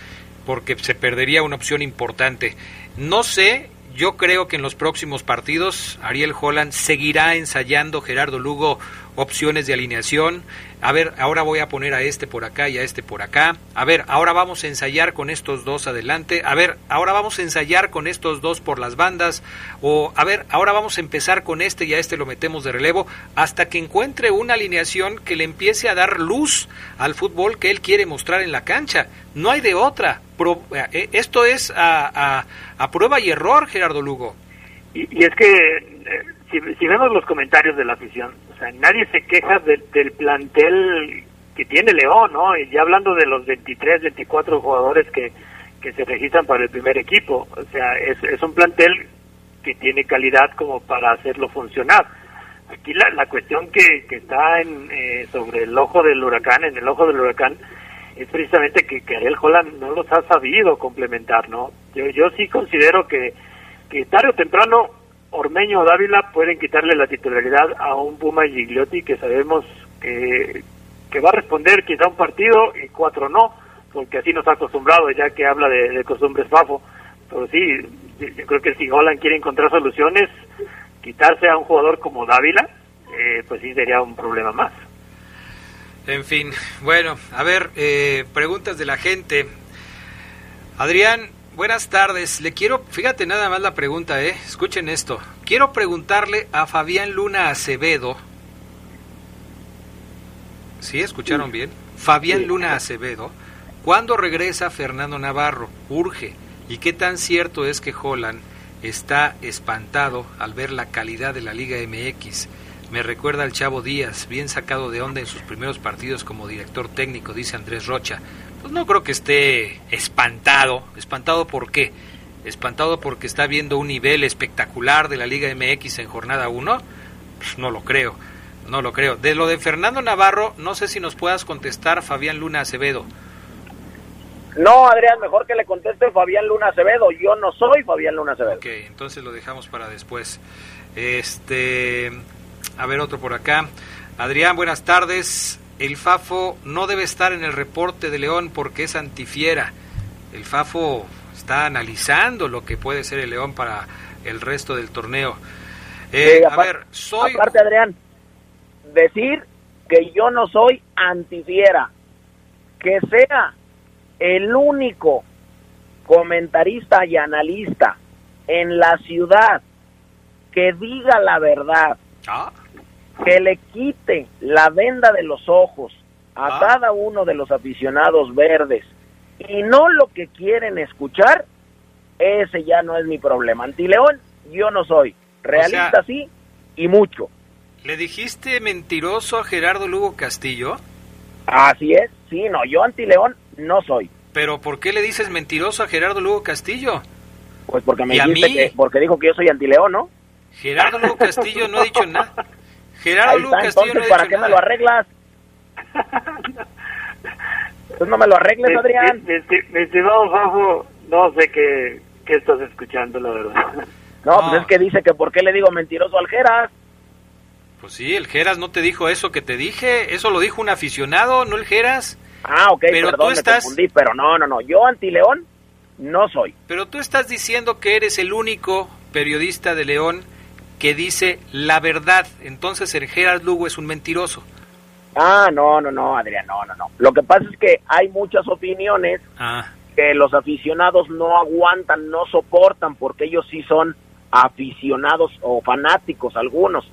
porque se perdería una opción importante. No sé, yo creo que en los próximos partidos Ariel Holland seguirá ensayando Gerardo Lugo opciones de alineación. A ver, ahora voy a poner a este por acá y a este por acá. A ver, ahora vamos a ensayar con estos dos adelante. A ver, ahora vamos a ensayar con estos dos por las bandas. O, a ver, ahora vamos a empezar con este y a este lo metemos de relevo hasta que encuentre una alineación que le empiece a dar luz al fútbol que él quiere mostrar en la cancha. No hay de otra. Eh, esto es a, a, prueba y error, Gerardo Lugo. Y, es que eh, si, si, vemos los comentarios de la afición, o sea, nadie se queja del plantel que tiene León, ¿no? Y ya hablando de los 23, 24 jugadores que, que se registran para el primer equipo, o sea, es, es un plantel que tiene calidad como para hacerlo funcionar. Aquí la, la cuestión que, que está en, eh, sobre el ojo del huracán, en el ojo del huracán, es precisamente que, que Ariel Holland no los ha sabido complementar, ¿no? Yo, yo sí considero que, que tarde o temprano Ormeño o Dávila pueden quitarle la titularidad a un Puma Gigliotti que sabemos que, que va a responder quizá un partido y cuatro no, porque así nos ha acostumbrado ya que habla de, costumbres Fafo. Pero sí, yo creo que si Holland quiere encontrar soluciones, quitarse a un jugador como Dávila, eh, pues sí sería un problema más. En fin, bueno, a ver, eh, preguntas de la gente. Adrián, buenas tardes. Le quiero, fíjate nada más la pregunta, ¿eh? Escuchen esto. Quiero preguntarle a Fabián Luna Acevedo. ¿Sí? ¿Escucharon bien? Fabián Luna Acevedo. ¿Cuándo regresa Fernando Navarro? Urge. ¿Y qué tan cierto es que Holland está espantado al ver la calidad de la Liga MX? Me recuerda al Chavo Díaz, bien sacado de onda en sus primeros partidos como director técnico, dice Andrés Rocha. Pues no creo que esté espantado. ¿Espantado por qué? ¿Espantado porque está viendo un nivel espectacular de la Liga MX en jornada 1? Pues no lo creo, no lo creo. De lo de Fernando Navarro, no sé si nos puedas contestar Fabián Luna Acevedo. No, Adrián, mejor que le conteste Fabián Luna Acevedo. Yo no soy Fabián Luna Acevedo. Ok, entonces lo dejamos para después. Este, a ver otro por acá. Adrián, buenas tardes. El Fafo no debe estar en el reporte de León porque es antifiera. El Fafo está analizando lo que puede ser el León para el resto del torneo. Eh, a ver, soy... Aparte, Adrián, decir que yo no soy antifiera, que sea el único comentarista y analista en la ciudad que diga la verdad, Ah. Que le quite la venda de los ojos a Ah. cada uno de los aficionados verdes y no lo que quieren escuchar, ese ya no es mi problema. Antileón, yo no soy. Realista sea- sí y mucho. ¿Le dijiste mentiroso a Gerardo Lugo Castillo? Así es, sí, no, yo antileón no soy. ¿Pero por qué le dices mentiroso a Gerardo Lugo Castillo? Pues porque me ¿Y a dijiste que, porque dijo que yo soy antileón, ¿no? Gerardo Lugo Castillo no ha dicho nada. Gerardo Ahí Lugo está, Castillo entonces, no ¿para qué me nada. lo arreglas? Pues no me lo arregles, Adrián. mi- estimado Fafo, no sé qué, qué estás escuchando, la verdad. No, pues es que dice que por qué le digo mentiroso al Geras. Pues sí, el Geras no te dijo eso que te dije. Eso lo dijo un aficionado, no el Geras. Ah, ok, Pero perdón, tú me estás- confundí, pero no, no, no, yo antileón no soy. Pero tú estás diciendo que eres el único periodista de León que dice la verdad. Entonces el Geras Lugo es un mentiroso. Ah, no, no, no, Adrián, no, no, no. Lo que pasa es que hay muchas opiniones Ah, que los aficionados no aguantan, no soportan, porque ellos sí son aficionados o fanáticos algunos.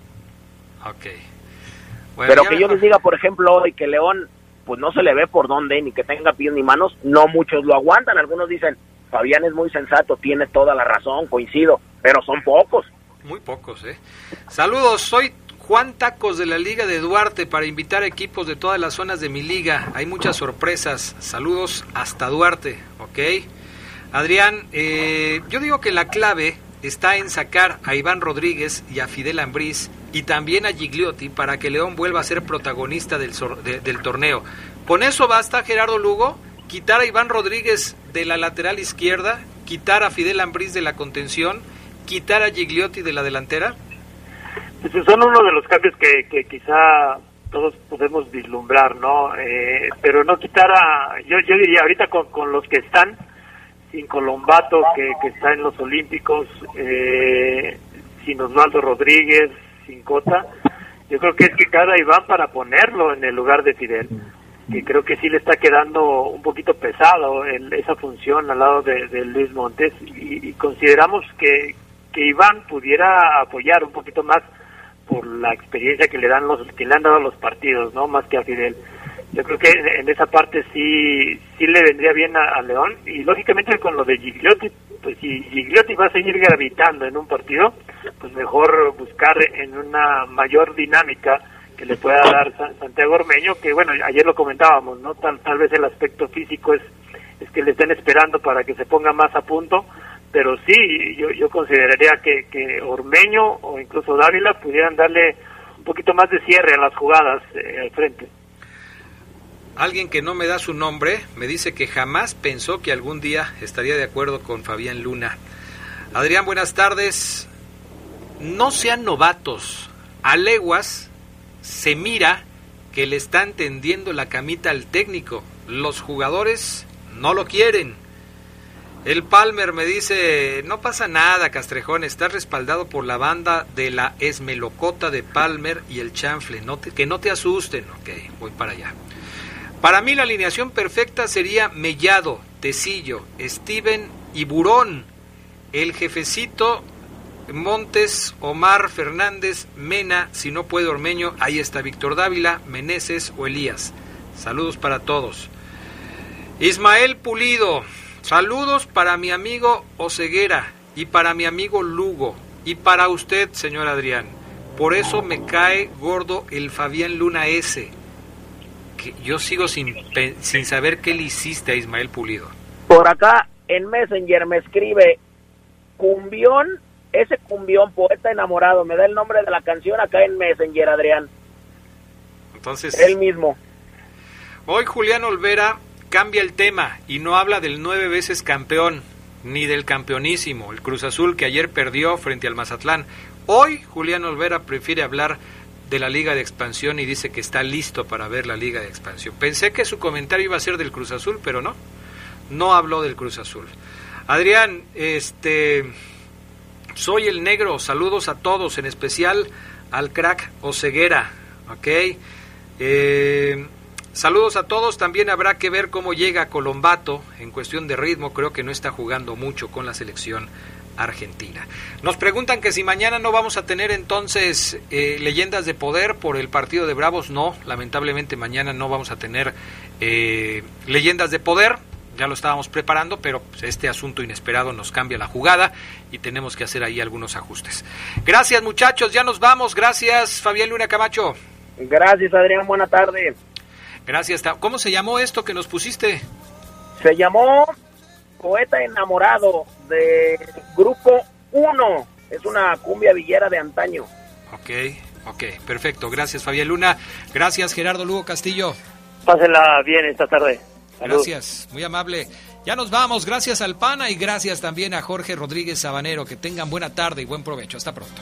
ok. Bueno, Pero que yo les diga, por ejemplo, hoy que León, pues no se le ve por dónde, ni que tenga pies ni manos, no muchos lo aguantan. Algunos dicen, Fabián es muy sensato, tiene toda la razón, coincido, pero son pocos. Muy pocos, ¿eh? Saludos, soy Juan Tacos de la Liga de Duarte para invitar equipos de todas las zonas de mi liga. Hay muchas sorpresas. Saludos hasta Duarte, ¿ok? Adrián, eh, yo digo que la clave está en sacar a Iván Rodríguez y a Fidel Ambriz y también a Gigliotti para que León vuelva a ser protagonista del, del torneo. ¿Con eso basta, Gerardo Lugo? ¿Quitar a Iván Rodríguez de la lateral izquierda? ¿Quitar a Fidel Ambriz de la contención? ¿Quitar a Gigliotti de la delantera? Pues son uno de los cambios que, que quizá todos podemos vislumbrar, ¿no? Eh, pero no quitar a, yo, yo diría ahorita con, con los que están, sin Colombato que, que está en los Olímpicos, eh, sin Osvaldo Rodríguez, sin Cota, yo creo que es quitar a Iván para ponerlo en el lugar de Fidel, que creo que sí le está quedando un poquito pesado el- esa función al lado de, de Luis Montes y, y consideramos que, que Iván pudiera apoyar un poquito más por la experiencia que le dan los que le han dado los partidos, ¿no? Más que a Fidel. Yo creo que en, esa parte sí sí le vendría bien a, León y lógicamente con lo de Gigliotti, pues si Gigliotti va a seguir gravitando en un partido, pues mejor buscar en una mayor dinámica que le pueda dar Sa- Santiago Ormeño, que bueno, ayer lo comentábamos, ¿no? Tal, tal vez el aspecto físico es, es que le estén esperando para que se ponga más a punto, pero sí, yo, yo consideraría que, que Ormeño o incluso Dávila pudieran darle un poquito más de cierre a las jugadas eh, al frente. Alguien que no me da su nombre me dice que jamás pensó que algún día estaría de acuerdo con Fabián Luna. Adrián, buenas tardes. No sean novatos. A leguas se mira que le están tendiendo la camita al técnico. Los jugadores no lo quieren. El Palmer me dice, no pasa nada, Castrejón, está respaldado por la banda de la Esmelocota de Palmer y el Chanfle. Que no te asusten. Ok, voy para allá. Para mí la alineación perfecta sería Mellado, Tecillo, Steven y Burón. El jefecito Montes, Omar Fernández, Mena, si no puede Ormeño, ahí está Víctor Dávila, Meneses o Elías. Saludos para todos. Ismael Pulido, saludos para mi amigo Oceguera y para mi amigo Lugo y para usted, señor Adrián. Por eso me cae gordo el Fabián Luna S. Que yo sigo sin, sin saber qué le hiciste a Ismael Pulido. Por acá en Messenger me escribe Cumbión, ese Cumbión, poeta enamorado, me da el nombre de la canción acá en Messenger, Adrián. Entonces, Él mismo. hoy Julián Olvera cambia el tema y no habla del nueve veces campeón, ni del campeonísimo, el Cruz Azul que ayer perdió frente al Mazatlán. Hoy Julián Olvera prefiere hablar de la Liga de Expansión y dice que está listo para ver la Liga de Expansión. Pensé que su comentario iba a ser del Cruz Azul, pero no. No habló del Cruz Azul. Adrián, este soy el negro, saludos a todos, en especial al crack Oceguera, ¿ok? Eh, saludos a todos, también habrá que ver cómo llega Colombato en cuestión de ritmo, creo que no está jugando mucho con la selección argentina. Nos preguntan que si mañana no vamos a tener entonces eh, leyendas de poder por el partido de Bravos, no, lamentablemente mañana no vamos a tener eh, leyendas de poder, ya lo estábamos preparando, pero pues, este asunto inesperado nos cambia la jugada y tenemos que hacer ahí algunos ajustes. Gracias muchachos, ya nos vamos, gracias Fabián Luna Camacho. Gracias Adrián, buena tarde. Gracias, ¿cómo se llamó esto que nos pusiste? Se llamó Poeta Enamorado de Grupo 1, es una cumbia villera de antaño. Ok, ok, perfecto, gracias Fabián Luna, gracias Gerardo Lugo Castillo. Pásenla bien esta tarde. Gracias, muy amable. Ya nos vamos, gracias al PANA y gracias también a Jorge Rodríguez Sabanero. Que tengan buena tarde y buen provecho. Hasta pronto.